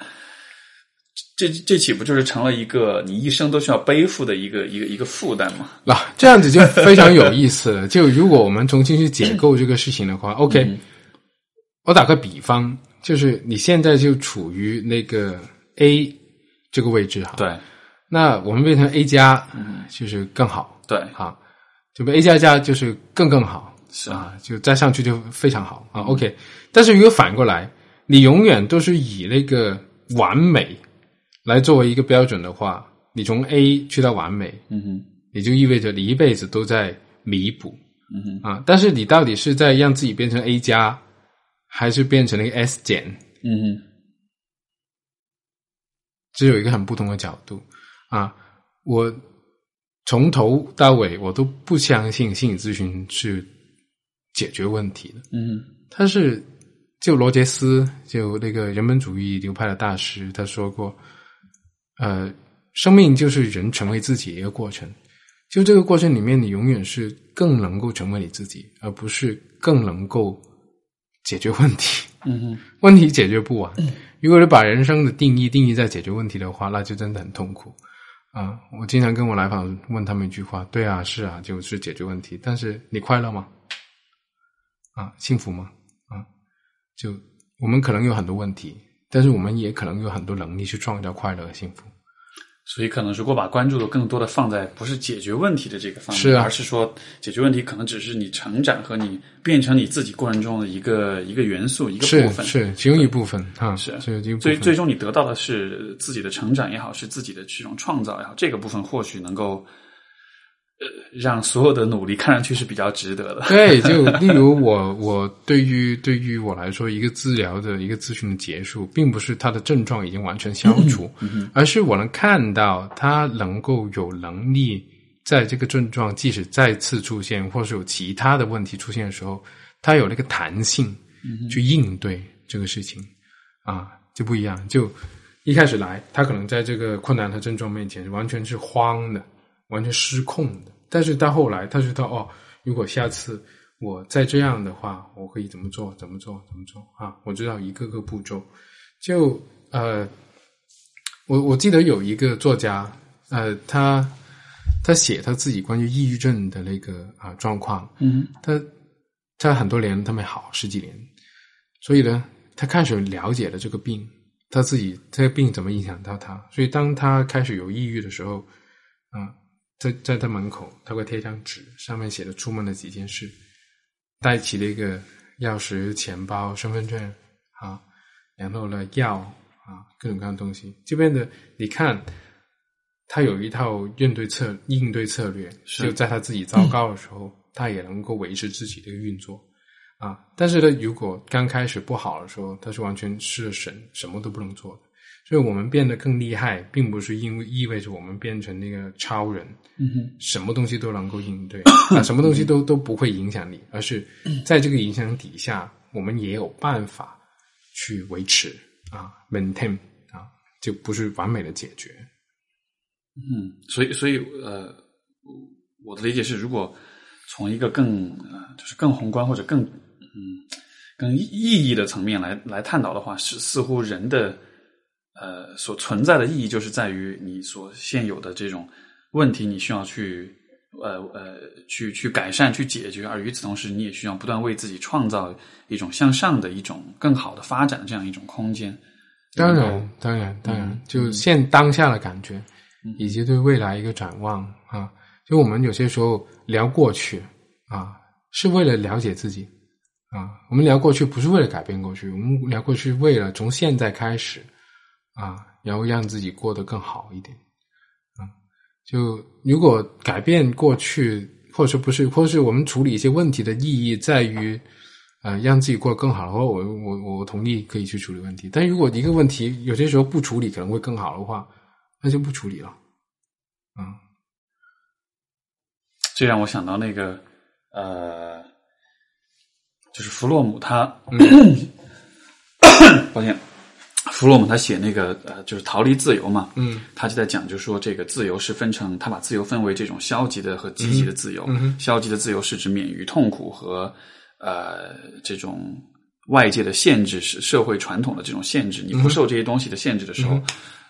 这这岂不就是成了一个你一生都需要背负的一个一个一个负担吗？那、这样子就非常有意思了。就如果我们重新去解构这个事情的话，OK，、我打个比方，就是你现在就处于那个 A 这个位置哈，，对。那我们变成 A 加，就是更好对，啊，就被 A 加加就是更更好是。啊，就再上去就非常好。啊，OK。但是如果反过来，你永远都是以那个完美来作为一个标准的话，你从 A 去到完美，嗯哼，也就意味着你一辈子都在弥补嗯哼，啊。但是你到底是在让自己变成 A 加，还是变成了一个 S 减？嗯哼，只有一个很不同的角度啊。我从头到尾我都不相信心理咨询是解决问题的，嗯哼，他是就罗杰斯，就那个人本主义流派的大师，他说过，呃，生命就是人成为自己的一个过程。就这个过程里面，你永远是更能够成为你自己，而不是更能够解决问题。嗯哼，问题解决不完。如果你把人生的定义定义在解决问题的话，那就真的很痛苦啊！我经常跟我来访问他们一句话：对啊，是啊，就是解决问题。但是你快乐吗？啊，幸福吗？啊，就我们可能有很多问题，但是我们也可能有很多能力去创造快乐和幸福。所以可能如果把关注度更多的放在不是解决问题的这个方面，是啊而是说解决问题可能只是你成长和你变成你自己过程中的一个一个元素一个部分。是其中一部分啊，是所以。最最终你得到的是自己的成长也好，是自己的这种创造也好，这个部分或许能够呃让所有的努力看上去是比较值得的。对，就例如我，我对于对于我来说，一个治疗的一个咨询的结束，并不是他的症状已经完全消除，而是我能看到他能够有能力在这个症状即使再次出现，或是有其他的问题出现的时候，他有那个弹性去应对这个事情啊，就不一样。就一开始来，他可能在这个困难和症状面前完全是慌的，完全失控的。但是到后来，他知道哦，如果下次我再这样的话，我可以怎么做？怎么做？怎么做？啊，我知道一个个步骤。就呃，我我记得有一个作家，呃，他他写他自己关于抑郁症的那个啊状况，嗯他他很多年他没好十几年，所以呢，他开始了解了这个病，他自己这个病怎么影响到他，所以当他开始有抑郁的时候，啊、在在他门口他会贴一张纸，上面写着出门的几件事，带齐了一个钥匙、钱包、身份证啊，然后呢药啊各种各样的东西，这边的你看。他有一套应对策应对策略，是就在他自己糟糕的时候，他也能够维持自己的运作啊。但是呢，如果刚开始不好的时候，他是完全失了神，什么都不能做的。所以我们变得更厉害，并不是因为意味着我们变成那个超人，嗯哼，什么东西都能够应对 啊，什么东西都都不会影响你，而是在这个影响底下，我们也有办法去维持啊，maintain 啊，就不是完美的解决。嗯，所以所以呃，我的理解是，如果从一个更呃，就是更宏观或者更嗯更意义的层面来来探讨的话，是似乎人的呃所存在的意义，就是在于你所现有的这种问题，你需要去呃呃去去改善、去解决，而与此同时，你也需要不断为自己创造一种向上的一种更好的发展的这样一种空间。当然，当然，当然，就现当下的感觉，以及对未来一个展望啊。就我们有些时候聊过去啊，是为了了解自己啊。我们聊过去不是为了改变过去，我们聊过去为了从现在开始啊，然后让自己过得更好一点啊。就如果改变过去，或者不是，或是我们处理一些问题的意义在于。呃，让自己过得更好的话，我我我同意可以去处理问题。但如果一个问题有些时候不处理可能会更好的话，那就不处理了。嗯，这让我想到那个呃，就是弗洛姆他，嗯 抱歉，弗洛姆他写那个呃，就是逃离自由嘛，嗯，他就在讲，就是说这个自由是分成，他把自由分为这种消极的和积极的自由。嗯消极的自由是指免于痛苦和呃这种外界的限制，是社会传统的这种限制。你不受这些东西的限制的时候，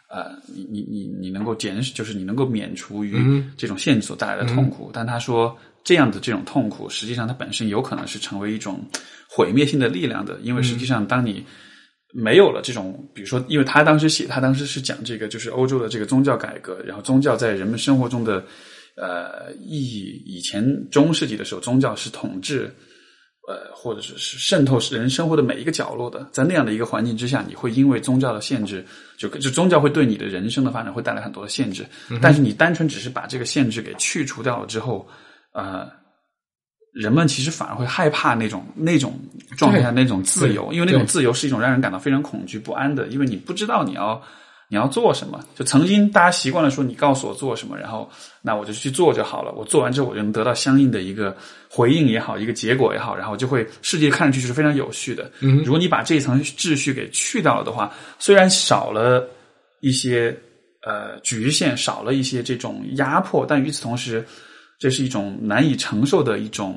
呃，你你你你能够减，就是你能够免除于这种限制所带来的痛苦。但他说，这样的这种痛苦，实际上它本身有可能是成为一种毁灭性的力量的，因为实际上当你没有了这种，比如说，因为他当时写，他当时是讲这个，就是欧洲的这个宗教改革，然后宗教在人们生活中的呃意义。以前中世纪的时候，宗教是统治。呃，或者是是渗透人生活的每一个角落的，在那样的一个环境之下，你会因为宗教的限制，就就宗教会对你的人生的发展会带来很多的限制。但是你单纯只是把这个限制给去除掉了之后，呃，人们其实反而会害怕那种那种状态下那种自由，因为那种自由是一种让人感到非常恐惧不安的，因为你不知道你要。你要做什么？就曾经大家习惯了说，你告诉我做什么，然后那我就去做就好了。我做完之后，我就能得到相应的一个回应也好，一个结果也好，然后就会世界看上去就是非常有序的。嗯，如果你把这一层秩序给去掉了的话，虽然少了一些呃局限，少了一些这种压迫，但与此同时，这是一种难以承受的一种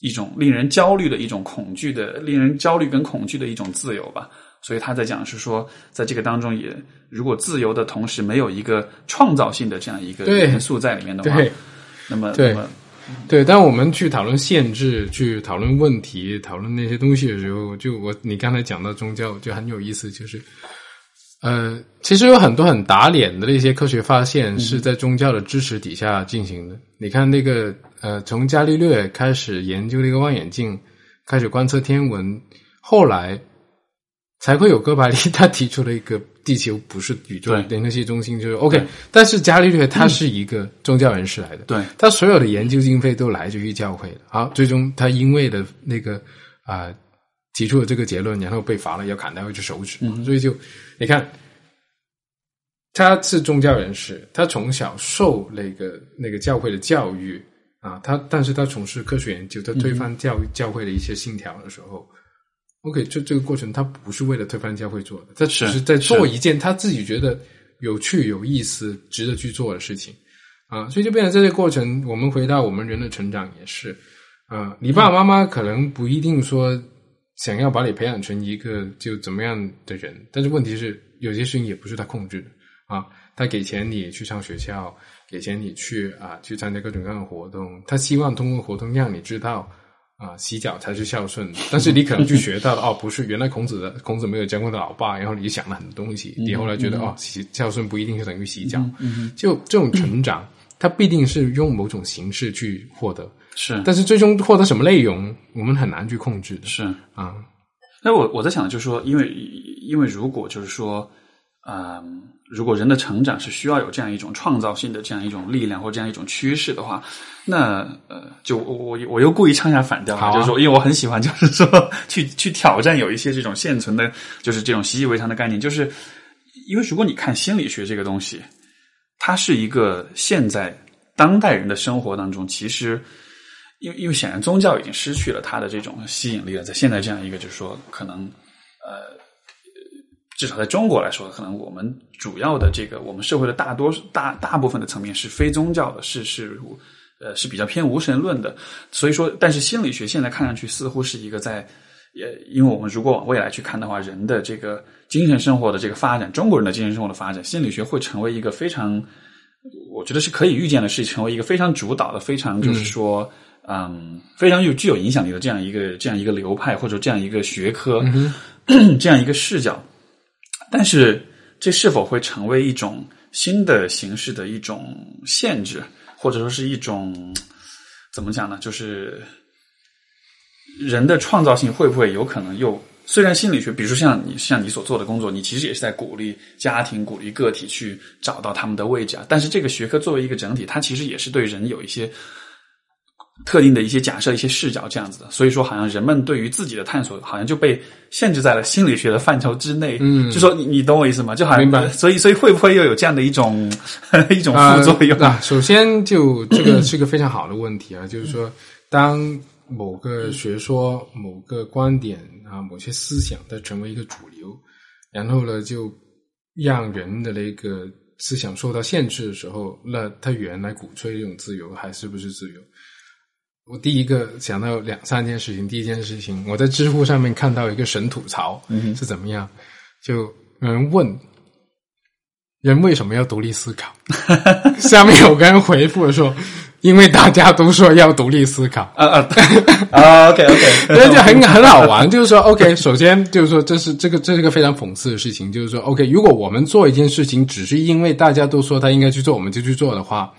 一种令人焦虑的一种恐惧的，令人焦虑跟恐惧的一种自由吧。所以他在讲是说，在这个当中也，如果自由的同时没有一个创造性的这样一个元素在里面的话，那么对对，当我们去讨论限制、去讨论问题、讨论那些东西的时候，就我你刚才讲到宗教就很有意思，就是呃，其实有很多很打脸的那些科学发现是在宗教的支持底下进行的。嗯、你看那个呃，从伽利略开始研究那个望远镜，开始观测天文，后来。才会有哥白尼，他提出了一个地球不是宇宙联合系中心，就是 OK。但是伽利略他是一个宗教人士来的，对他所有的研究经费都来自于教会的。好，最终他因为的那个啊、呃、提出了这个结论，然后被罚了，要砍掉一只手指。嗯、所以就你看，他是宗教人士，他从小受那个那个教会的教育啊，他但是他从事科学研究，他推翻教育、教会的一些信条的时候。OK，这这个过程他不是为了推翻教会做的，他只是在做一件他自己觉得有趣、有意思、值得去做的事情。啊，所以就变成这些过程，我们回到我们人的成长也是啊，你爸爸妈妈可能不一定说想要把你培养成一个就怎么样的人，但是问题是有些事情也不是他控制的啊，他给钱你去上学校，给钱你去啊去参加各种各样的活动，他希望通过活动让你知道。啊，洗脚才是孝顺，但是你可能就学到了 哦，不是，原来孔子的孔子没有教过他老爸，然后你想了很多东西，你后来觉得哦，洗孝顺不一定是等于洗脚，就这种成长，它必定是用某种形式去获得，是，但是最终获得什么内容，我们很难去控制，是啊。那我我在想，就是说，因为因为如果就是说，嗯。如果人的成长是需要有这样一种创造性的这样一种力量或这样一种趋势的话，那呃，就我我我又故意唱下反调，就是说，因为我很喜欢，就是说去 去挑战有一些这种现存的，就是这种习以为常的概念，就是因为如果你看心理学这个东西，它是一个现在当代人的生活当中，其实因为因为显然宗教已经失去了它的这种吸引力了，在现在这样一个就是说可能呃。至少在中国来说，可能我们主要的这个我们社会的大多大大部分的层面是非宗教的，是是呃是比较偏无神论的。所以说，但是心理学现在看上去似乎是一个在也，因为我们如果往未来去看的话，人的这个精神生活的这个发展，中国人的精神生活的发展，心理学会成为一个非常，我觉得是可以预见的，是成为一个非常主导的、非常就是说嗯非常有具有影响力的这样一个这样一个流派或者这样一个学科，这样一个视角。但是，这是否会成为一种新的形式的一种限制，或者说是一种怎么讲呢？就是人的创造性会不会有可能又？虽然心理学，比如说像你像你所做的工作，你其实也是在鼓励家庭、鼓励个体去找到他们的位置啊。但是这个学科作为一个整体，它其实也是对人有一些。特定的一些假设、一些视角这样子的，所以说好像人们对于自己的探索，好像就被限制在了心理学的范畴之内。嗯，就说你你懂我意思吗？就好像明白。所以所以会不会又有这样的一种一种副作用？啊，首先就这个 是个非常好的问题啊，就是说，当某个学说、某个观点啊、某些思想它成为一个主流，然后呢，就让人的那个思想受到限制的时候，那他原来鼓吹这种自由还是不是自由？我第一个想到两三件事情。第一件事情，我在知乎上面看到一个神吐槽是怎么样？就有人问人为什么要独立思考？下面有个人回复说：“因为大家都说要独立思考。”啊 啊啊！OK OK，那就很很好玩。就是说，OK，首先就是说，这是这个这是个非常讽刺的事情。就是说，OK，如果我们做一件事情只是因为大家都说他应该去做，我们就去做的话，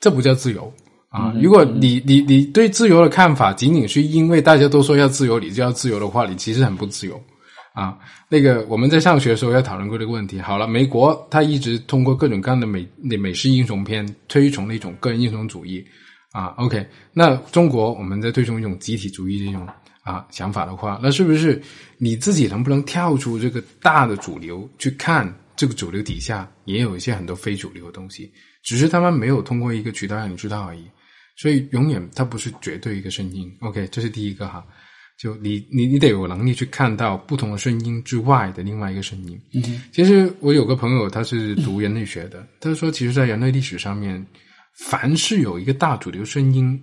这不叫自由。啊，如果你你你对自由的看法仅仅是因为大家都说要自由，你就要自由的话，你其实很不自由啊。那个我们在上学的时候要讨论过这个问题。好了，美国他一直通过各种各样的美美式英雄片推崇那种个人英雄主义啊。OK，那中国我们在推崇一种集体主义这种啊想法的话，那是不是你自己能不能跳出这个大的主流去看这个主流底下也有一些很多非主流的东西，只是他们没有通过一个渠道让你知道而已。所以，永远它不是绝对一个声音。OK，这是第一个哈。就你，你，你得有能力去看到不同的声音之外的另外一个声音。嗯，其实我有个朋友，他是读人类学的，他说，其实，在人类历史上面，凡是有一个大主流声音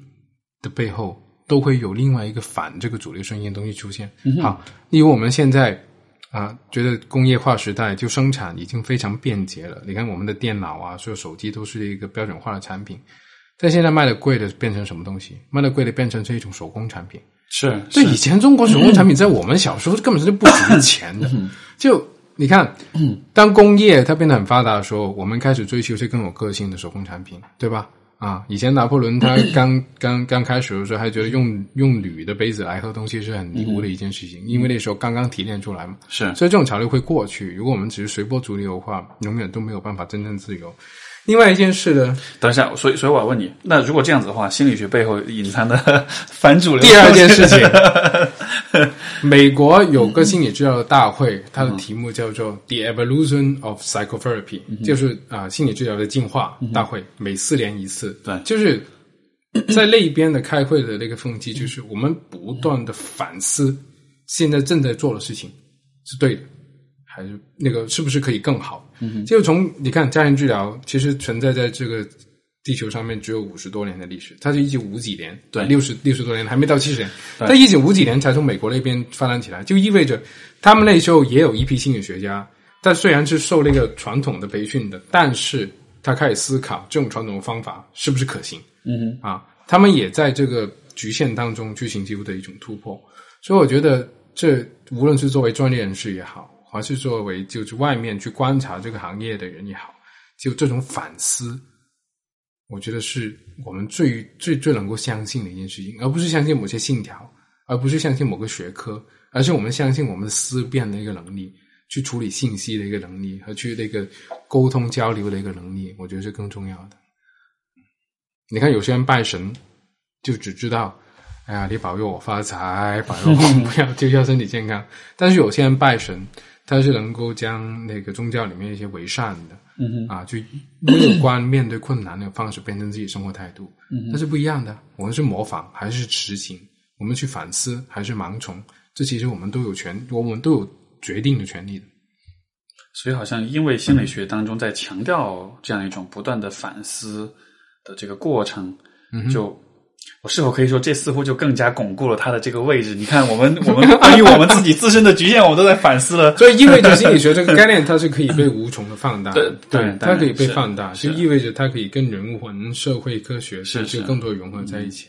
的背后，都会有另外一个反这个主流声音的东西出现。好，例如我们现在啊，觉得工业化时代就生产已经非常便捷了。你看，我们的电脑啊，所有手机都是一个标准化的产品。但现在卖的贵的变成什么东西？卖的贵的变成是一种手工产品。是，对以前中国手工产品在我们小时候根本是不值 钱的。就你看，当工业它变得很发达的时候，我们开始追求一些更有个性的手工产品，对吧？啊，以前拿破仑他 刚刚刚开始的时候，还觉得用用铝的杯子来喝东西是很尼姑的一件事情，因为那时候刚刚提炼出来嘛。是，所以这种潮流会过去。如果我们只是随波逐流的话，永远都没有办法真正自由。另外一件事呢？等一下，所以所以我要问你，那如果这样子的话，心理学背后隐藏的 反主流。第二件事情，美国有个心理治疗的大会，它的题目叫做 “The Evolution of Psychotherapy”，就是啊，心理治疗的进化大会，每四年一次。对，就是在那边的开会的那个风气，就是我们不断的反思现在正在做的事情是对的。还是那个是不是可以更好？嗯，就从你看家庭治疗，其实存在在这个地球上面只有五十多年的历史，它是一九五几年，对六十六十多年还没到七十年，在一九五几年才从美国那边发展起来，就意味着他们那时候也有一批心理学家，但虽然是受那个传统的培训的，但是他开始思考这种传统的方法是不是可行，嗯啊，他们也在这个局限当中去寻求的一种突破，所以我觉得这无论是作为专业人士也好，还是作为就是外面去观察这个行业的人也好，就这种反思，我觉得是我们最最最能够相信的一件事情，而不是相信某些信条，而不是相信某个学科，而是我们相信我们思辨的一个能力，去处理信息的一个能力和去那个沟通交流的一个能力，我觉得是更重要的。你看，有些人拜神就只知道，哎呀，你保佑我发财，保佑我不要就要身体健康。但是有些人拜神，他是能够将那个宗教里面一些为善的，嗯啊，就乐观面对困难的方式变成自己生活态度，嗯那是不一样的。我们是模仿还是实行？我们去反思还是盲从？这其实我们都有权，我们都有决定的权利的。所以好像因为心理学当中在强调这样一种不断的反思的这个过程，嗯就我是否可以说，这似乎就更加巩固了他的这个位置？你看，我们我们关于我们自己自身的局限，我们都在反思了。所以意味着心理学这个概念，它是可以被无穷的放大，对对它可以被放大，就意味着它可以跟人文、社会科学是就是更多融合在一起。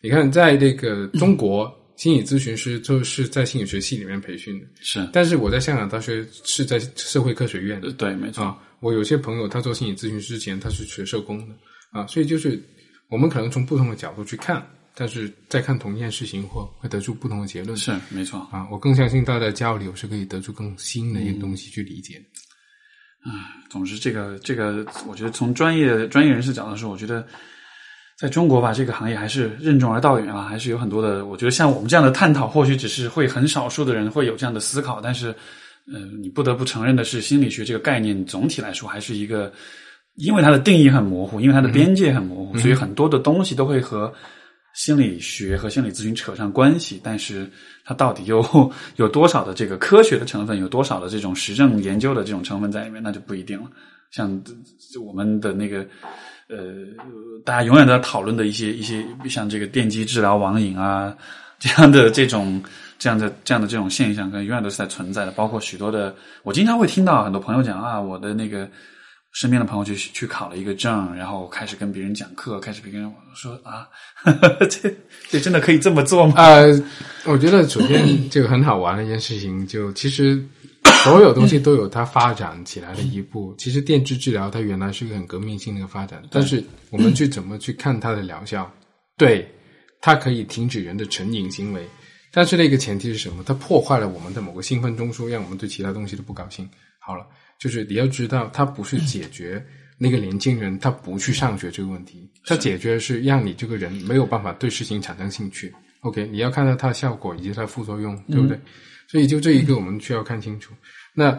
你看，在这个 中国，心理咨询师就是在心理学系里面培训的，是，但是我在香港大学是在社会科学院的对，没错，啊。我有些朋友他做心理咨询师之前他是学社工的啊，所以就是我们可能从不同的角度去看，但是再看同一件事情或会得出不同的结论。是没错。啊，我更相信大家的交流是可以得出更新的一些东西去理解啊。总之，这个这个，我觉得从专业专业人士角度说，我觉得在中国吧，这个行业还是任重而道远啊，还是有很多的。我觉得像我们这样的探讨，或许只是会很少数的人会有这样的思考，但是，呃，你不得不承认的是，心理学这个概念总体来说还是一个，因为它的定义很模糊，因为它的边界很模糊，所以很多的东西都会和心理学和心理咨询扯上关系，但是它到底有 有多少的这个科学的成分，有多少的这种实证研究的这种成分在里面，那就不一定了。像我们的那个呃，大家永远都在讨论的一些一些，像这个电击治疗网瘾啊 这样的这种这样的这样的这种现象，可能永远都是在存在的。包括许多的，我经常会听到很多朋友讲啊，我的那个。身边的朋友去去考了一个证，然后开始跟别人讲课，开始跟人说啊，这这真的可以这么做吗？呃，我觉得首先就 很好玩的一件事情，就其实所有东西都有它发展起来的一步。其实电致治疗它原来是一个很革命性的一个发展，但是我们去怎么去看它的疗效？对，它可以停止人的成瘾行为，但是那个前提是什么？它破坏了我们的某个兴奋中枢，让我们对其他东西都不高兴。好了。就是你要知道，它不是解决那个年轻人他不去上学这个问题，它解决的是让你这个人没有办法对事情产生兴趣。OK，你要看到它的效果以及它的副作用，对不对？所以就这一个我们需要看清楚。那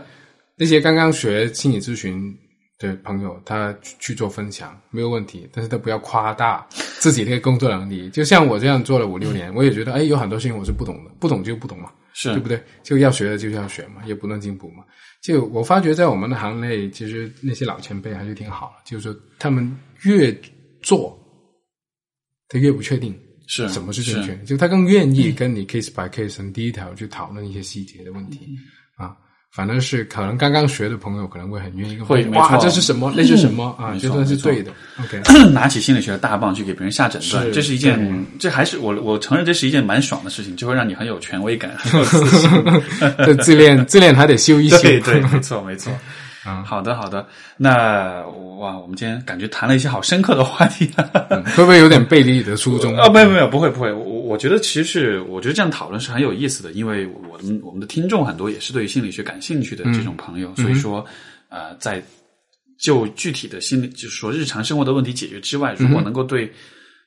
那些刚刚学心理咨询的朋友，他去做分享没有问题，但是他不要夸大自己的工作能力。就像我这样做了五六年，我也觉得哎，有很多事情我是不懂的，不懂就不懂嘛。是对不对？就要学的就要学嘛，也不断进步嘛。就我发觉，在我们的行内，其实那些老前辈还是挺好的，就是说他们越做，他越不确定是什么是正确的，就他更愿意跟你 case by case 很 detail 去讨论一些细节的问题啊。反正是可能刚刚学的朋友可能会很愿意会没哇，错这是什么？那是什么啊？没错就算是对的。OK，拿起心理学的大棒去给别人下诊断，是这是一件，这还是我我承认这是一件蛮爽的事情，就会让你很有权威感，很有自信。这自恋 自恋还得修一修。对对，没错没错。啊 好的好的，那哇，我们今天感觉谈了一些好深刻的话题。会不会有点背离你的初衷？啊，没有没有，不会不会，我我觉得其实是我觉得这样讨论是很有意思的，因为我们我们的听众很多也是对于心理学感兴趣的这种朋友，所以说呃，在就具体的心理就是说日常生活的问题解决之外，如果能够对。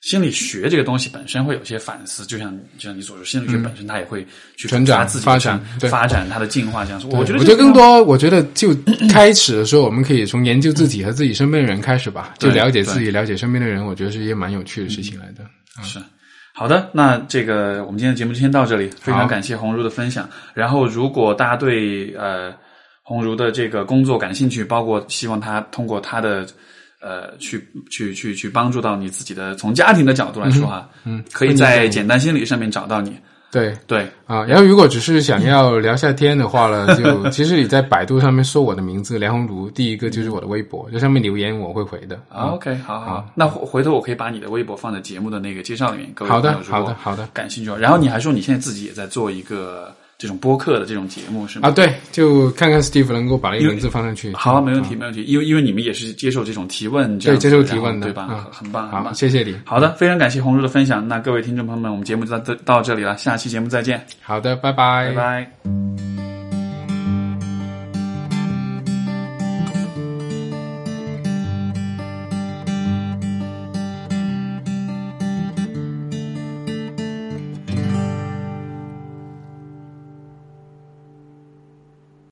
心理学这个东西本身会有些反思，就像就像你所说，心理学本身它也会去成长自己发展发展它的进化，这样。我觉得我觉得更多，我觉得就开始的时候，我们可以从研究自己和自己身边的人开始吧，就了解自己、了解身边的人，我觉得是一件蛮有趣的事情来的。是好的，那这个我们今天的节目就先到这里，非常感谢红茹的分享。然后，如果大家对呃红茹的这个工作感兴趣，包括希望他通过他的呃，去去去去帮助到你自己的，从家庭的角度来说啊，嗯，可以在简单心理上面找到你。对。对，啊，然后如果只是想要聊下天的话呢，就其实你在百度上面搜我的名字梁红茹，第一个就是我的微博，在上面留言我会回的。啊 OK，好好，那回回头我可以把你的微博放在节目的那个介绍里面，各位好的好的好的。感兴趣。然后你还说你现在自己也在做一个这种播客的这种节目是吗？啊，对，就看看 Steve 能够把那个文字放上去。好，没问题，没问题。因为因为你们也是接受这种提问，这对，接受提问的，对吧？啊很棒，很好，棒。谢谢你。好的，非常感谢红叔的分享。那各位听众朋友们，我们节目就到到这里了，下期节目再见，好的，拜拜，拜拜。